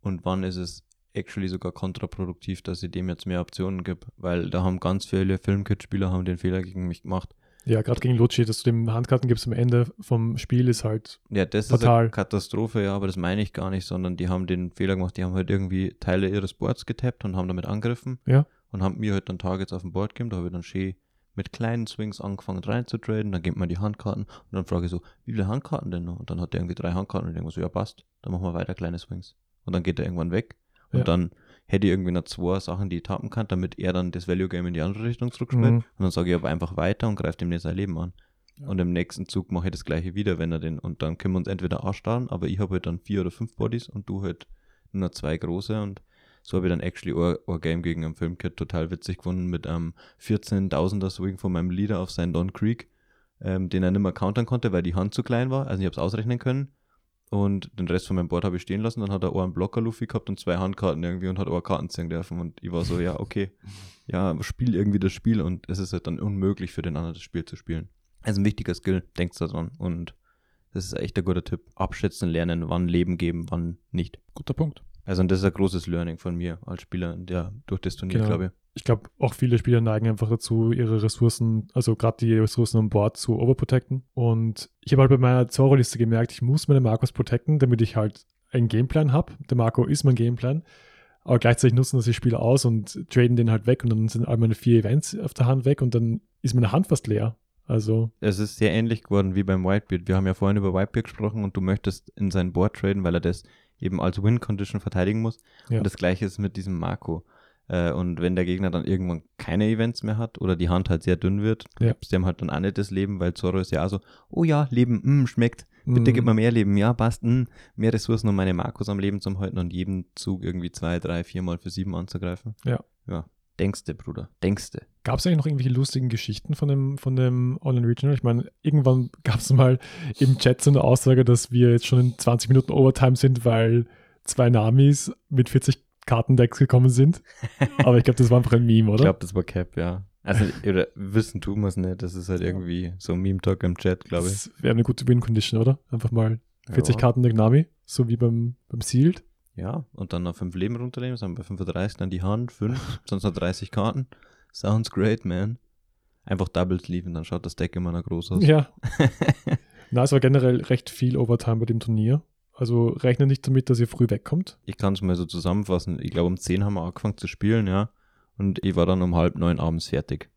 und wann ist es actually sogar kontraproduktiv, dass ich dem jetzt mehr Optionen gebe, weil da haben ganz viele Filmkit-Spieler haben den Fehler gegen mich gemacht. Ja, gerade gegen Lucci, dass du dem Handkarten gibst am Ende vom Spiel, ist halt, Ja, das Fatal. ist eine Katastrophe, ja, aber das meine ich gar nicht, sondern die haben den Fehler gemacht, die haben halt irgendwie Teile ihres Boards getappt und haben damit angegriffen Ja. und haben mir halt dann Targets auf dem Board gegeben, da habe ich dann schön mit kleinen Swings angefangen reinzutraden, dann gibt man die Handkarten und dann frage ich so, wie viele Handkarten denn noch? Und dann hat er irgendwie drei Handkarten und ich denke so, ja passt, dann machen wir weiter kleine Swings. Und dann geht er irgendwann weg und Ja. dann hätte ich irgendwie noch zwei Sachen, die ich tappen kann, damit er dann das Value Game in die andere Richtung zurückspielt. Mhm. Und dann sage ich aber einfach weiter und greife ihm nicht sein Leben an. Ja. Und im nächsten Zug mache ich das gleiche wieder, wenn er den, und dann können wir uns entweder anstarren, aber ich habe halt dann vier oder fünf Bodies und du halt nur zwei große und so habe ich dann actually ein Game gegen einen Filmkit total witzig gewonnen mit einem 14.000er Swing von meinem Leader auf seinen Don Creek, ähm, den er nicht mehr countern konnte, weil die Hand zu klein war, also ich habe es ausrechnen können. Und den Rest von meinem Board habe ich stehen lassen. Dann hat er auch einen Blocker Luffy gehabt und zwei Handkarten irgendwie und hat auch Karten ziehen dürfen. Und ich war so, ja, okay, ja, spiel irgendwie das Spiel und es ist halt dann unmöglich für den anderen das Spiel zu spielen. Also ein wichtiger Skill, denkt daran. Und das ist echt ein guter Tipp. Abschätzen, lernen, wann Leben geben, wann nicht. Guter Punkt. Also und das ist ein großes Learning von mir als Spieler, der durch das Turnier, Genau. glaube ich. ich glaube, auch viele Spieler neigen einfach dazu, ihre Ressourcen, also gerade die Ressourcen an Bord zu overprotecten. Und ich habe halt bei meiner Zorro-Liste gemerkt, ich muss meine Marcos protecten, damit ich halt einen Gameplan habe. Der Marco ist mein Gameplan. Aber gleichzeitig nutzen das die Spieler aus und traden den halt weg und dann sind all meine vier Events auf der Hand weg und dann ist meine Hand fast leer. Also, Es ist sehr ähnlich geworden wie beim Whitebeard. Wir haben ja vorhin über Whitebeard gesprochen und du möchtest in sein Board traden, weil er das eben als Win-Condition verteidigen muss. Ja. Und das gleiche ist mit diesem Marco. Äh, und wenn der Gegner dann irgendwann keine Events mehr hat oder die Hand halt sehr dünn wird, Ja. gibst dem halt dann auch nicht das Leben, weil Zorro ist ja auch so, oh ja, Leben, mm, schmeckt. Bitte mm, gib mir mehr Leben, ja, passt, mm, mehr Ressourcen, um meine Marcos am Leben zu halten und jeden Zug irgendwie zwei, drei, viermal für sieben anzugreifen. Ja. Ja, Denkste, Bruder. Denkste. Gab es eigentlich noch irgendwelche lustigen Geschichten von dem, von dem Online Regional? Ich meine, irgendwann gab es mal im Chat so eine Aussage, dass wir jetzt schon in 20 Minuten Overtime sind, weil zwei Namis mit 40 Kartendecks gekommen sind. Aber ich glaube, das war einfach ein Meme, Ich oder? glaube, das war Cap, ja. Also, oder wissen tun wir es nicht. Das ist halt irgendwie so ein Meme-Talk im Chat, glaube ich. Das wäre eine gute Win-Condition, oder? Einfach mal 40 Ja. Kartendeck Nami, so wie beim, beim Sealed. Ja, und dann noch fünf Leben runternehmen, sind bei 35, dann die Hand, fünf, sonst noch 30 Karten. Sounds great, man. Einfach Double Sleeven, dann schaut das Deck immer noch groß aus. Ja. Na, es war generell recht viel Overtime bei dem Turnier. Also rechne nicht damit, dass ihr früh wegkommt. Ich kann es mal so zusammenfassen. Ich glaube, um 10 haben wir angefangen zu spielen, ja. Und ich war dann um halb neun abends fertig.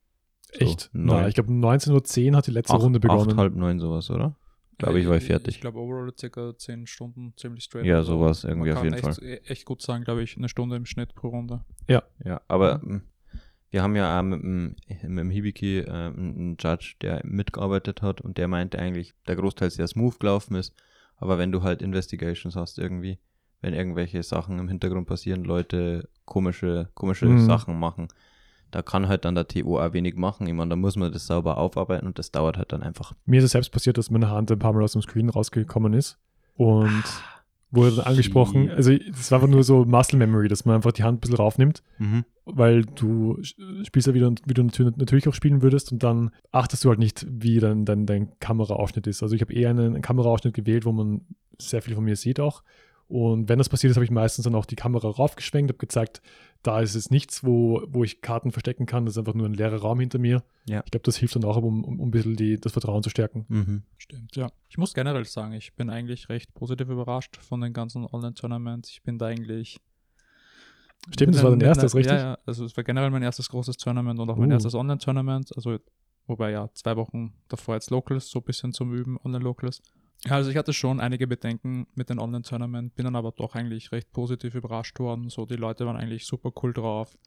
So, Echt? neun. Na, ich glaube, um 19.10 Uhr hat die letzte Acht, Runde begonnen. acht, halb neun sowas, oder? Glaube ich, war ich fertig. Ich glaube, overall circa 10 Stunden, ziemlich straight. Ja, sowas irgendwie auf kann jeden echt, Fall. Echt gut sagen, glaube ich, eine Stunde im Schnitt pro Runde. Ja, aber mm, wir haben ja auch mit dem, mit dem Hibiki äh, einen Judge, der mitgearbeitet hat und der meinte eigentlich, der Großteil sehr smooth gelaufen ist, aber wenn du halt Investigations hast irgendwie, wenn irgendwelche Sachen im Hintergrund passieren, Leute komische, komische Mhm. Sachen machen, da kann halt dann der TO auch wenig machen. Ich meine, da muss man das sauber aufarbeiten und das dauert halt dann einfach. Mir ist es selbst passiert, dass meine Hand ein paar Mal aus dem Screen rausgekommen ist und wurde dann angesprochen. Also das war einfach nur so Muscle Memory, dass man einfach die Hand ein bisschen raufnimmt, Mhm. weil du spielst ja wieder, wie du natür- natürlich auch spielen würdest und dann achtest du halt nicht, wie dein, dein, dein Kameraausschnitt ist. Also ich habe eher einen, einen Kameraausschnitt gewählt, wo man sehr viel von mir sieht auch. Und wenn das passiert ist, habe ich meistens dann auch die Kamera raufgeschwenkt, habe gezeigt, da ist es nichts, wo, wo ich Karten verstecken kann. Das ist einfach nur ein leerer Raum hinter mir. Ja. Ich glaube, das hilft dann auch, um, um, um ein bisschen die, das Vertrauen zu stärken. Mhm. Stimmt, ja. Ich muss generell sagen, ich bin eigentlich recht positiv überrascht von den ganzen Online-Tournaments. Ich bin da eigentlich. Stimmt, das war dein erstes, richtig? Ja, ja. Also, es war generell mein erstes großes Tournament und auch mein Uh. erstes Online-Tournament. Also, wobei ja, zwei Wochen davor jetzt Locals, so ein bisschen zum Üben, Online-Locals. Also ich hatte schon einige Bedenken mit den Online-Tournament, bin dann aber doch eigentlich recht positiv überrascht worden. So, die Leute waren eigentlich super cool drauf.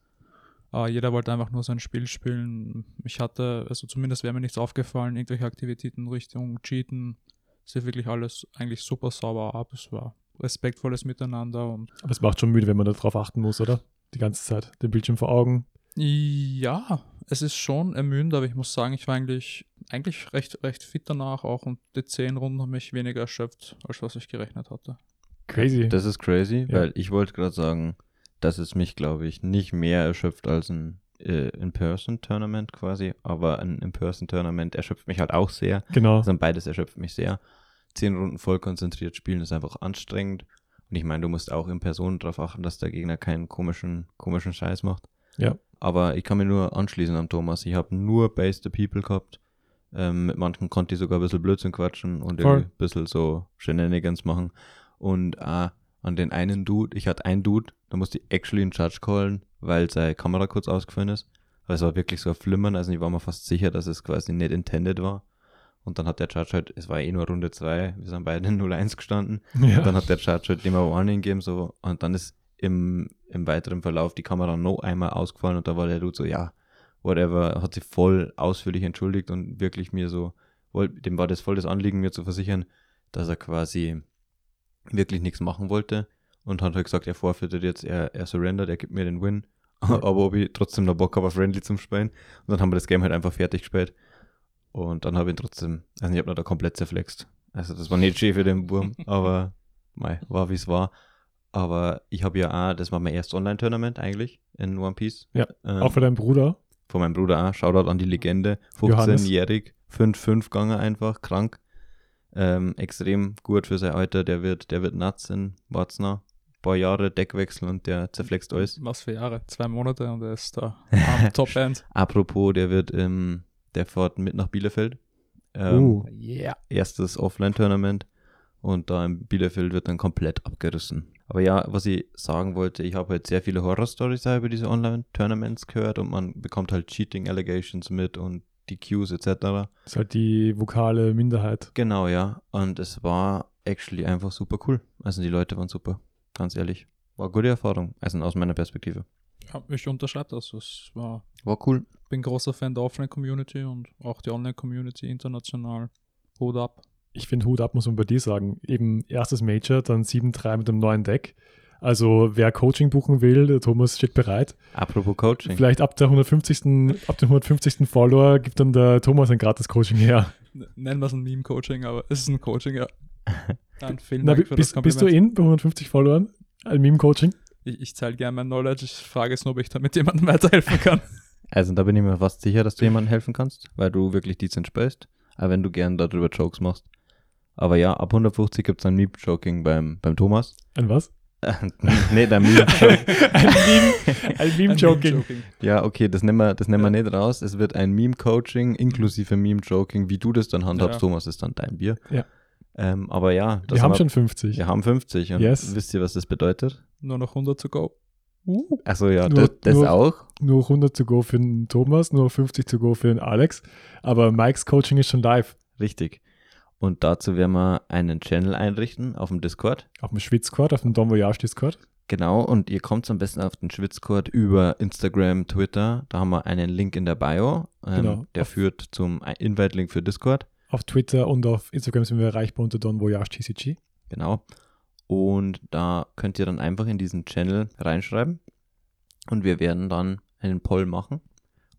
Äh, jeder wollte einfach nur sein Spiel spielen. Ich hatte, also zumindest wäre mir nichts aufgefallen, irgendwelche Aktivitäten Richtung Cheaten. Es lief wirklich alles eigentlich super sauber ab. Es war respektvolles Miteinander und Aber es macht schon müde, wenn man darauf achten muss, oder? Die ganze Zeit. Den Bildschirm vor Augen. Ja, es ist schon ermüdend, aber ich muss sagen, ich war eigentlich, eigentlich recht, recht fit danach auch und die zehn Runden haben mich weniger erschöpft, als was ich gerechnet hatte. Crazy. Das ist crazy, Ja. weil ich wollte gerade sagen, dass es mich, glaube ich, nicht mehr erschöpft als ein äh, In-Person-Tournament quasi, aber ein In-Person-Tournament erschöpft mich halt auch sehr. genau. Also beides erschöpft mich sehr. Zehn Runden voll konzentriert spielen ist einfach anstrengend. Und ich meine, du musst auch in Person darauf achten, dass der Gegner keinen komischen, komischen Scheiß macht. Ja. Aber ich kann mir nur anschließen an Thomas. Ich habe nur Base the People gehabt. Ähm, mit manchen konnte ich sogar ein bisschen Blödsinn quatschen und ein bisschen so Shenanigans machen. Und äh, an den einen Dude, ich hatte einen Dude, da musste ich actually einen Judge callen, weil seine Kamera kurz ausgefallen ist. Aber es war wirklich so ein Flimmern, also ich war mir fast sicher, dass es quasi nicht intended war. Und dann hat der Judge halt, es war eh nur Runde 2, wir sind beide in 0-1 gestanden. Ja. Und dann hat der Judge halt immer Warning gegeben, so, und dann ist im, im weiteren Verlauf die Kamera noch einmal ausgefallen und da war der Dude so, ja, whatever, hat sich voll ausführlich entschuldigt und wirklich mir so, dem war das voll das Anliegen, mir zu versichern, dass er quasi wirklich nichts machen wollte und hat halt gesagt, er forfeitet jetzt, er, er surrendert, er gibt mir den Win, aber ob ich trotzdem noch Bock habe, auf Friendly zum Spielen. Und dann haben wir das Game halt einfach fertig gespielt. Und dann habe ich ihn trotzdem, also ich habe noch da komplett zerflext. Also das war nicht schön für den Wurm, aber mei, war wie es war. Aber ich habe ja auch, das war mein erstes Online-Tournament eigentlich in One Piece. Ja, Ähm, Auch für deinen Bruder. von meinem Bruder auch. Shoutout an die Legende. Johannes. 15-jährig, 5-5 gegangen einfach, krank. Ähm, extrem gut für sein Alter. Der wird, der wird nuts in Watzner. Paar Jahre Deckwechsel und der zerflext alles. Was für Jahre? Zwei Monate und er ist da am Top-End. Apropos, der wird, ähm, der fährt mit nach Bielefeld. Ähm, Uh. Yeah. erstes Offline-Tournament und da in Bielefeld wird dann komplett abgerissen. Aber ja, was ich sagen wollte, ich habe halt sehr viele Horror-Stories über diese Online-Tournaments gehört und man bekommt halt Cheating-Allegations mit und die Queues etc. Das ist halt die vokale Minderheit. Genau, ja. Und es war actually einfach super cool. Also die Leute waren super, ganz ehrlich. War eine gute Erfahrung, also aus meiner Perspektive. Ja, ich unterschreibe das. Es war, War cool. bin großer Fan der Offline-Community und auch die Online-Community international. Hut ab. Ich finde, Hut ab, muss man bei dir sagen. Eben erstes Major, dann 7-3 mit dem neuen Deck. Also wer Coaching buchen will, der Thomas steht bereit. Apropos Coaching. Vielleicht ab der 150. ab dem 150. Follower gibt dann der Thomas ein gratis Coaching her. Nennen wir es ein Meme-Coaching, aber es ist ein Coaching, ja. Dann vielen Na, Dank für bist, das bist du in bei 150 Followern? Ein Meme-Coaching? Ich, ich teile gerne mein Knowledge. Ich frage es nur, ob ich damit jemandem weiterhelfen kann. Also da bin ich mir fast sicher, dass du jemandem helfen kannst, weil du wirklich decent spielst, aber wenn du gern darüber Jokes machst. Aber ja, ab 150 gibt es ein Meme-Joking beim, beim Thomas. Ein was? nee, der Meme-Joking. ein Meme, ein Meme-Joking. Ja, okay, das nehmen wir, das nehmen wir nicht raus. Es wird ein Meme-Coaching inklusive Meme-Joking. Wie du das dann handhabst, Ja. Thomas, ist dann dein Bier. Ja. Ähm, aber ja, das Wir haben schon 50. wir haben 50 und Yes. wisst ihr, was das bedeutet? Nur noch 100 to go. Uh. Also ja, Nur- das, das nur- auch. Nur 100 zu go für den Thomas, nur 50 zu go für den Alex. Aber Mikes Coaching ist schon live. Richtig. Und dazu werden wir einen Channel einrichten auf dem Discord. Auf dem Schwitzcord, auf dem Don Voyage Discord. Genau, und ihr kommt am besten auf den Schwitzcode über Instagram, Twitter. Da haben wir einen Link in der Bio. Ähm, Genau. Der Auf- führt zum Invite-Link für Discord. Auf Twitter und auf Instagram sind wir erreichbar unter Don Voyage TCG. Genau. Und da könnt ihr dann einfach in diesen Channel reinschreiben. Und wir werden dann einen Poll machen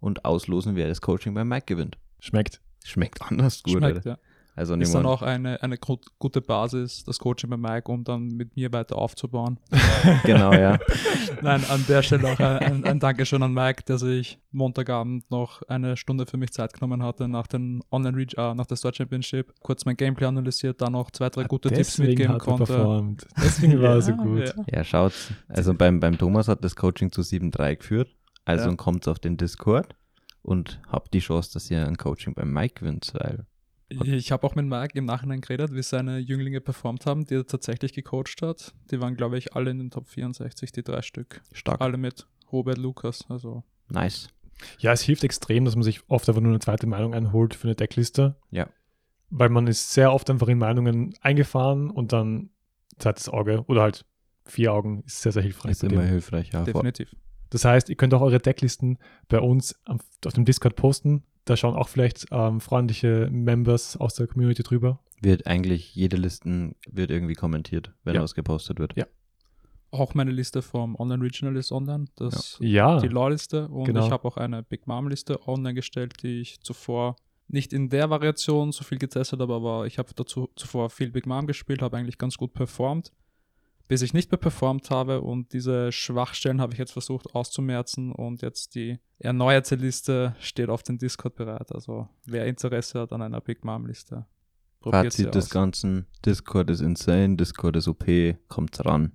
und auslosen, wer das Coaching bei Mike gewinnt. Schmeckt. Schmeckt anders gut. Schmeckt, ja. Also Ist dann auch eine, eine gut- gute Basis, das Coaching bei Mike, um dann mit mir weiter aufzubauen. genau, ja. Nein, an der Stelle auch ein, ein, Dankeschön an Mike, der sich Montagabend noch eine Stunde für mich Zeit genommen hatte nach den Online Reach, äh, nach der Store Championship, kurz mein Gameplay analysiert, dann noch zwei, drei gute Tipps Deswegen mitgeben hat er konnte. performt. Deswegen war er so Ja, gut. ja. Ja, schaut. Also beim, beim Thomas hat das Coaching zu 7.3 geführt. Also Ja. kommt auf den Discord und habt die Chance, dass ihr ein Coaching beim Mike gewinnt, weil Ich habe auch mit Mike im Nachhinein geredet, wie seine Jünglinge performt haben, die er tatsächlich gecoacht hat. Die waren, glaube ich, alle in den Top 64, die drei Stück. stark. Alle mit Robert Lukas. Also Nice. Ja, es hilft extrem, dass man sich oft einfach nur eine zweite Meinung einholt für eine Deckliste. Ja. Weil man ist sehr oft einfach in Meinungen eingefahren und dann zweites Auge oder halt vier Augen ist sehr, sehr hilfreich. Ist immer hilfreich, ja. Definitiv. Das heißt, ihr könnt auch eure Decklisten bei uns auf dem Discord posten. Da schauen auch vielleicht ähm, freundliche Members aus der Community drüber. wird eigentlich jede Listen wird irgendwie kommentiert, wenn Ja. was gepostet wird. Ja. Auch meine Liste vom Online Regional ist online. Das Ja, die Law-Liste und genau. ich habe auch eine Big Mom-Liste online gestellt, die ich zuvor nicht in der Variation so viel getestet habe, aber ich habe dazu zuvor viel Big Mom gespielt, habe eigentlich ganz gut performt, bis ich nicht mehr performt habe und diese Schwachstellen habe ich jetzt versucht auszumerzen und jetzt die erneuerte Liste steht auf dem Discord bereit. Also wer Interesse hat an einer Big Mom-Liste, probiert sie Fazit des aus. Ganzen, Discord ist insane, Discord ist OP, kommt ran.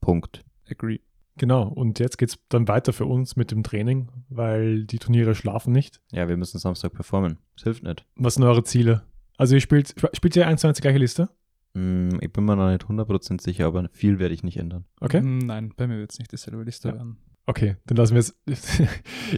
Punkt. Agree. genau. Und jetzt geht es dann weiter für uns mit dem Training, weil die Turniere schlafen nicht. Ja, wir müssen Samstag performen. Es hilft nicht. Was sind eure Ziele? Also ihr spielt, spielt ihr eins zu eins die gleiche Liste? Hm, ich bin mir noch nicht 100% sicher, aber viel werde ich nicht ändern. Okay. Mm, Nein, bei mir wird es nicht dieselbe Liste Ja. werden. Okay, dann lassen wir es.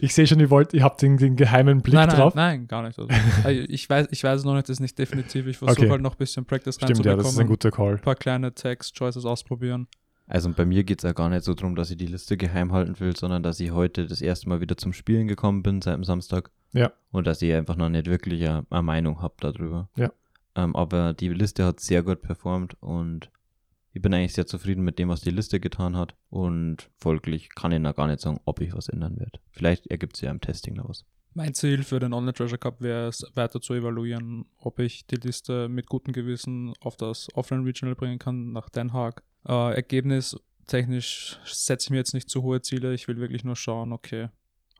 ich sehe schon, ihr wollt, ihr habt den, den geheimen Blick nein, nein, drauf. nein, gar nicht. Also, ich, weiß, ich weiß es noch nicht, das ist nicht definitiv. Ich versuche Okay. halt noch ein bisschen Practice Stimmt, ja, das ist ein reinzubekommen. guter Call. ein paar kleine Text-Choices ausprobieren. Also bei mir geht es ja gar nicht so darum, dass ich die Liste geheim halten will, sondern dass ich heute das erste Mal wieder zum Spielen gekommen bin seit dem Samstag. Ja. Und dass ich einfach noch nicht wirklich eine, eine Meinung habe darüber. Ja. Ähm, aber die Liste hat sehr gut performt und ich bin eigentlich sehr zufrieden mit dem, was die Liste getan hat. Und folglich kann ich noch gar nicht sagen, ob ich was ändern werde. Vielleicht ergibt es ja im Testing noch was. Mein Ziel für den Online Treasure Cup wäre es, weiter zu evaluieren, ob ich die Liste mit gutem Gewissen auf das Offline Regional bringen kann, nach Den Haag. Äh, Ergebnis technisch setze ich mir jetzt nicht zu hohe Ziele. Ich will wirklich nur schauen, okay,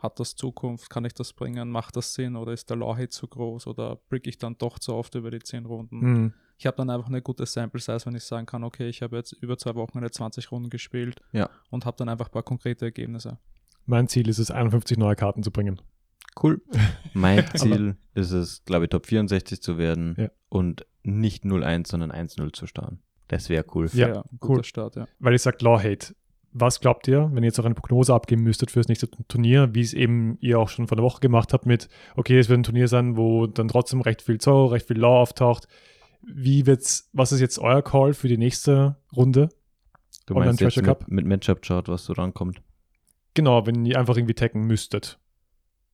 hat das Zukunft, kann ich das bringen, macht das Sinn oder ist der Law-Hit zu groß oder brick ich dann doch zu oft über die 10 Runden. Mhm. Ich habe dann einfach eine gute Sample Size, wenn ich sagen kann, okay, ich habe jetzt über zwei Wochen eine 20 Runden gespielt Ja. und habe dann einfach ein paar konkrete Ergebnisse. Mein Ziel ist es, 51 neue Karten zu bringen. Cool. Mein Ziel ist es, glaube ich, Top 64 zu werden Ja. und nicht 0-1, sondern 1-0 zu starten. Das wäre cool. Ja, guter cool. Start, ja. Weil ich sage Law Hate. Was glaubt ihr, wenn ihr jetzt auch eine Prognose abgeben müsstet für das nächste Turnier, wie es eben ihr auch schon vor der Woche gemacht habt mit, okay, es wird ein Turnier sein, wo dann trotzdem recht viel Zorro, recht viel Law auftaucht. Wie wird's, was ist jetzt euer Call für die nächste Runde? Du Online meinst jetzt Treasure mit, Cup? mit Matchup-Chart, was so rankommt. Genau, wenn ihr einfach irgendwie taggen müsstet.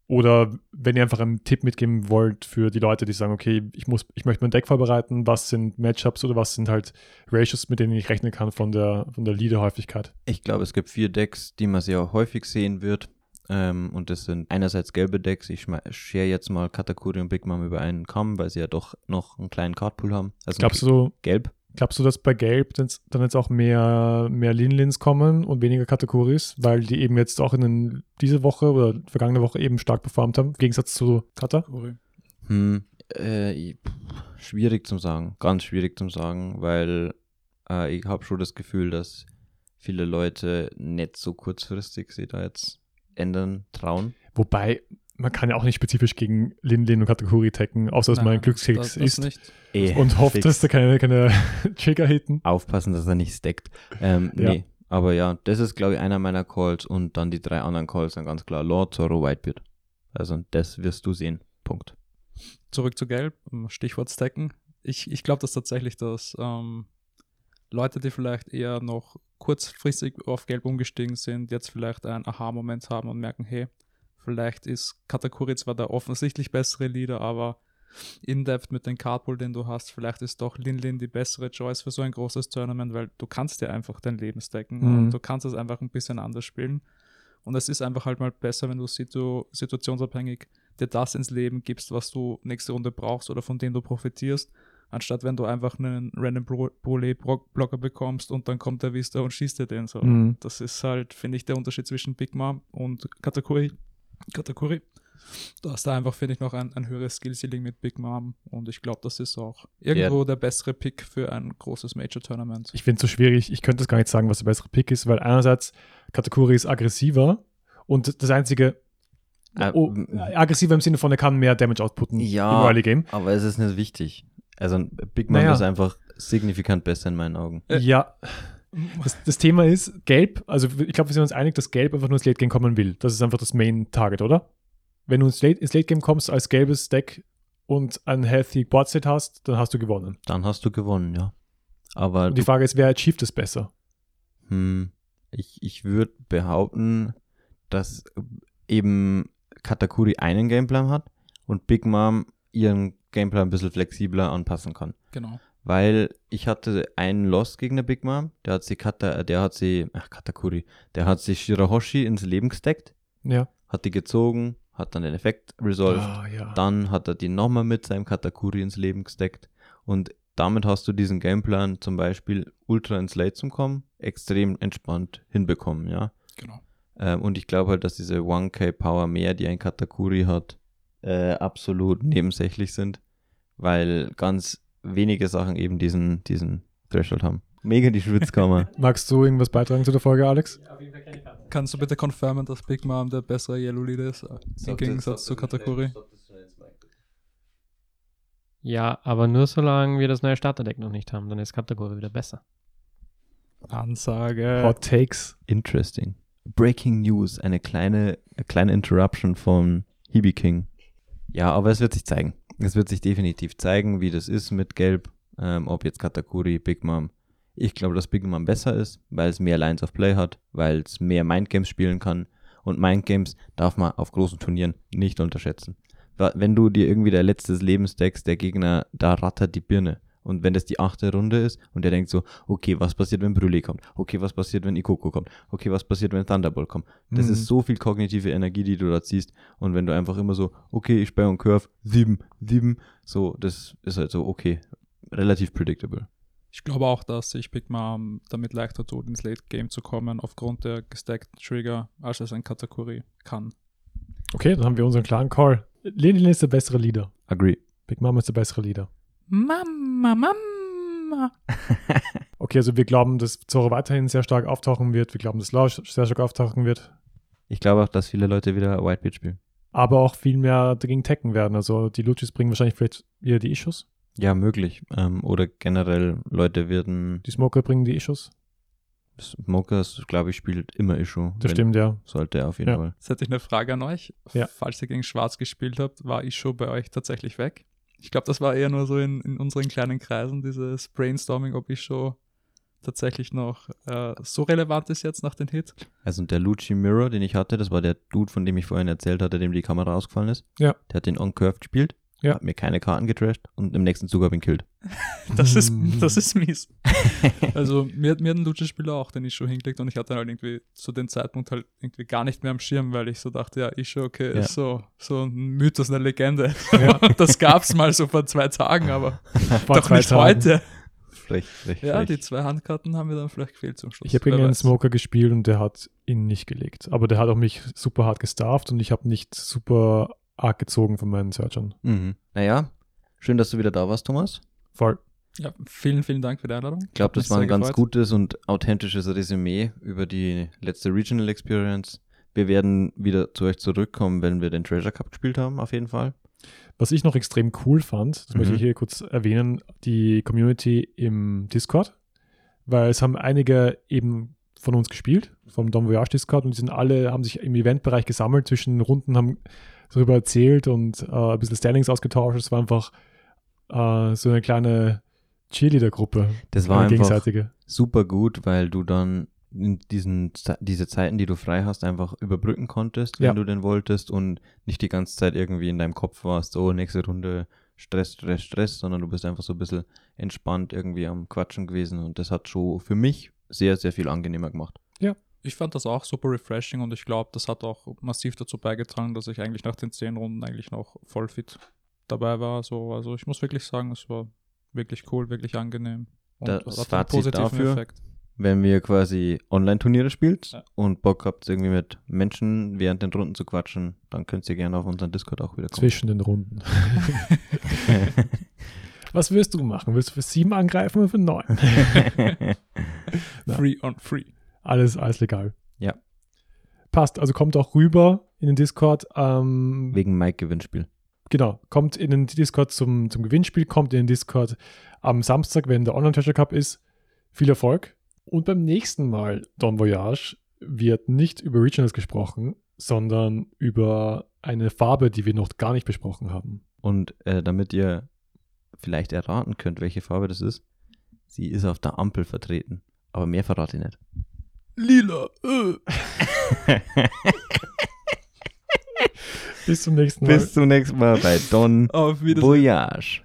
Oder wenn ihr einfach einen Tipp mitgeben wollt für die Leute, die sagen, okay, ich muss, ich möchte mein Deck vorbereiten, was sind Matchups oder was sind halt Ratios, mit denen ich rechnen kann von der, von der Leader-Häufigkeit? Ich glaube, es gibt vier Decks, die man sehr häufig sehen wird. Ähm, und das sind einerseits gelbe Decks. Ich share jetzt mal Katakuri und Big Mom über einen Kamm, weil sie ja doch noch einen kleinen Cardpool haben. Also Glaubst du, gelb? Glaubst du, dass bei Gelb dann jetzt auch mehr, mehr Linlins kommen und weniger Kategories, weil die eben jetzt auch in den, diese Woche oder vergangene Woche eben stark performt haben, im Gegensatz zu Kata? Hm, äh, schwierig zum sagen, ganz schwierig zum sagen, weil äh, ich habe schon das Gefühl, dass viele Leute nicht so kurzfristig sich da jetzt ändern trauen. Wobei, man kann ja auch nicht spezifisch gegen Lin Lin und Kategorie tacken, außer dass man ein Glückskeks ist eh, und hofft, fix. dass da keine, keine Trigger hitten. Aufpassen, dass er nicht stackt. Ähm, ja. Nee, aber ja, das ist, glaube ich, einer meiner Calls und dann die drei anderen Calls sind ganz klar Lord, Zoro, Whitebeard. Also das wirst du sehen. Punkt. Zurück zu Gelb, Stichwort Stacken. Ich, ich glaube, dass tatsächlich, dass ähm, Leute, die vielleicht eher noch kurzfristig auf Gelb umgestiegen sind, jetzt vielleicht einen Aha-Moment haben und merken, hey, Vielleicht ist Katakuri zwar der offensichtlich bessere Leader, aber in-depth mit dem Cardpool, den du hast, vielleicht ist doch Lin Lin die bessere Choice für so ein großes Tournament, weil du kannst dir einfach dein Leben stacken mhm. und du kannst es einfach ein bisschen anders spielen. Und es ist einfach halt mal besser, wenn du situ situationsabhängig dir das ins Leben gibst, was du nächste Runde brauchst oder von dem du profitierst, anstatt wenn du einfach einen random Bullet-Blocker bekommst und dann kommt der Vista und schießt dir den so. Mhm. Das ist halt, finde ich, der Unterschied zwischen Big Mom und Katakuri. Katakuri. Da hast du einfach, finde ich, noch ein, ein höheres Skill-Ceiling mit Big Mom und ich glaube, das ist auch irgendwo yeah. der bessere Pick für ein großes Major-Tournament. Ich finde es so schwierig, ich könnte es gar nicht sagen, was der bessere Pick ist, weil einerseits Katakuri ist aggressiver und das einzige, äh, oh, aggressiver im Sinne von, er kann mehr Damage outputten ja, im Early Game. aber es ist nicht wichtig. Also Big Mom naja. ist einfach signifikant besser in meinen Augen. Äh, ja. Das, das, Thema ist, Gelb, also ich glaube, wir sind uns einig, dass Gelb einfach nur ins Late Game kommen will. Das ist einfach das Main Target, oder? Wenn du ins Late, ins Late Game kommst als gelbes Deck und ein healthy Board Set hast, dann hast du gewonnen. Dann hast du gewonnen, ja. Aber und die Frage ist, wer achieved es besser? Hm, ich, ich würde behaupten, dass eben Katakuri einen Gameplan hat und Big Mom ihren Gameplan ein bisschen flexibler anpassen kann. Genau weil ich hatte einen Loss gegen eine Big Mom, der hat sie Kata, der hat sie, ach Katakuri, der hat sie Shirahoshi ins Leben gesteckt, ja. hat die gezogen, hat dann den Effekt resolved, ah, ja. dann hat er die nochmal mit seinem Katakuri ins Leben gesteckt und damit hast du diesen Gameplan zum Beispiel ultra ins Late zum Kommen extrem entspannt hinbekommen, ja. Genau. Ähm, und ich glaube halt, dass diese 1K Power mehr, die ein Katakuri hat, äh, absolut nebensächlich sind, weil ganz wenige Sachen eben diesen, diesen Threshold haben. Mega die Schwitzkammer. Magst du irgendwas beitragen zu der Folge, Alex? Ja, auf jeden Fall keine Karte. Kannst du bitte confirmen, dass Big Mom der bessere Yellow Lead ist, im Gegensatz zu Katakuri? Ja, aber nur solange wir das neue Starterdeck noch nicht haben, dann ist Katakuri wieder besser. Ansage. Hot Takes. Interesting. Breaking News, eine kleine, eine kleine Interruption von Hebe King. Ja, aber es wird sich zeigen. Es wird sich definitiv zeigen, wie das ist mit Gelb, ähm, ob jetzt Katakuri, Big Mom. Ich glaube, dass Big Mom besser ist, weil es mehr Lines of Play hat, weil es mehr Mindgames spielen kann. Und Mindgames darf man auf großen Turnieren nicht unterschätzen. Wenn du dir irgendwie der letztes Lebensdeckst, der Gegner, da rattert die Birne. Und wenn das die achte Runde ist und der denkt so, okay, was passiert, wenn Brûlé kommt? Okay, was passiert, wenn Ikoko kommt? Okay, was passiert, wenn Thunderbolt kommt? Das mhm. ist so viel kognitive Energie, die du da ziehst. Und wenn du einfach immer so, okay, ich sperre und Curve, sieben, sieben, so, das ist halt so, okay, relativ predictable. Ich glaube auch, dass sich Big Mom damit leichter tut, ins Late Game zu kommen, aufgrund der gestackten Trigger, als es ein Katakuri kann. Okay, dann haben wir unseren klaren Call. Lenin ist der bessere Leader. Agree. Big Mom ist der bessere Leader. Mama, Mama. okay, also wir glauben, dass Zoro weiterhin sehr stark auftauchen wird. Wir glauben, dass Lausch sehr stark auftauchen wird. Ich glaube auch, dass viele Leute wieder Whitebeard spielen. Aber auch viel mehr dagegen tacken werden. Also die Luchis bringen wahrscheinlich vielleicht wieder die Issues. Ja, möglich. Ähm, oder generell Leute werden. Die Smoker bringen die Issues. Smokers, glaube ich, spielt immer Issue. Das stimmt, ja. Sollte er auf jeden ja. Fall. Jetzt hätte ich eine Frage an euch. Ja. Falls ihr gegen Schwarz gespielt habt, war Issue bei euch tatsächlich weg? Ich glaube, das war eher nur so in, in unseren kleinen Kreisen, dieses Brainstorming, ob ich schon tatsächlich noch äh, so relevant ist jetzt nach dem Hit. Also und der Lucci Mirror, den ich hatte, das war der Dude, von dem ich vorhin erzählt hatte, dem die Kamera ausgefallen ist. Ja. Der hat den On-Curve gespielt, Ja. hat mir keine Karten getrashed und im nächsten Zug habe ich ihn killt. Das ist, Mm. das ist mies. Also mir, hat- mir hat ein Lucha-Spieler auch den Isho hingelegt und ich hatte halt irgendwie zu dem Zeitpunkt halt irgendwie gar nicht mehr am Schirm, weil ich so dachte, ja, Isho, okay, Ja. ist so, so ein Mythos, eine Legende. Ja. das gab's mal so vor zwei Tagen, aber Vor doch nicht Tagen. heute. Frech, frech, Ja, frech. die zwei Handkarten haben mir dann vielleicht gefehlt zum Schluss. Ich habe gegen einen. Smoker gespielt und der hat ihn nicht gelegt. Aber der hat auch mich super hart gestarft und ich habe nicht super arg gezogen von meinen Searchern. Mhm. Naja, schön, dass du wieder da warst, Thomas. Voll. Ja, vielen, vielen Dank für die Einladung. Ich glaube, das war ein sehr ganz gefreut. gutes und authentisches Resümee über die letzte Regional Experience. Wir werden wieder zu euch zurückkommen, wenn wir den Treasure Cup gespielt haben, auf jeden Fall. Was ich noch extrem cool fand, das möchte Mhm. ich hier kurz erwähnen, die Community im Discord, weil es haben einige eben von uns gespielt, vom Don Voyage Discord und die sind alle, haben sich im Eventbereich gesammelt zwischen den Runden, haben darüber erzählt und äh, ein bisschen Standings ausgetauscht. Es war einfach äh, so eine kleine Cheerleader-Gruppe. Das war eine einfach gegenseitige. super gut, weil du dann in diesen, diese Zeiten, die du frei hast, einfach überbrücken konntest, wenn Ja. du denn wolltest und nicht die ganze Zeit irgendwie in deinem Kopf warst, oh, nächste Runde Stress, Stress, Stress, sondern du bist einfach so ein bisschen entspannt irgendwie am Quatschen gewesen und das hat schon für mich sehr, sehr viel angenehmer gemacht. Ich fand das auch super refreshing und ich glaube, das hat auch massiv dazu beigetragen, dass ich eigentlich nach den zehn Runden eigentlich noch voll fit dabei war. So, also ich muss wirklich sagen, es war wirklich cool, wirklich angenehm. Und Das hat einen Fazit positiven dafür? Effekt. Wenn ihr quasi Online-Turniere spielt Ja. und Bock habt, irgendwie mit Menschen während den Runden zu quatschen, dann könnt ihr gerne auf unseren Discord auch wieder kommen. Zwischen den Runden. Was wirst du machen? Willst du für sieben angreifen oder für neun? Free on free. Alles, alles legal. Ja. Passt. Also kommt auch rüber in den Discord. Ähm, Wegen Mike-Gewinnspiel. genau, kommt in den Discord zum, zum Gewinnspiel, kommt in den Discord am Samstag, wenn der Online-Treasure Cup ist. Viel Erfolg. Und beim nächsten Mal Don Voyage wird nicht über Regionals gesprochen, sondern über eine Farbe, die wir noch gar nicht besprochen haben. Und äh, damit ihr vielleicht erraten könnt, welche Farbe das ist, sie ist auf der Ampel vertreten. Aber mehr verrate ich nicht. Lila. Äh. Bis zum nächsten Mal. Bis zum nächsten Mal bei Don Auf Wiedersehen. Voyage.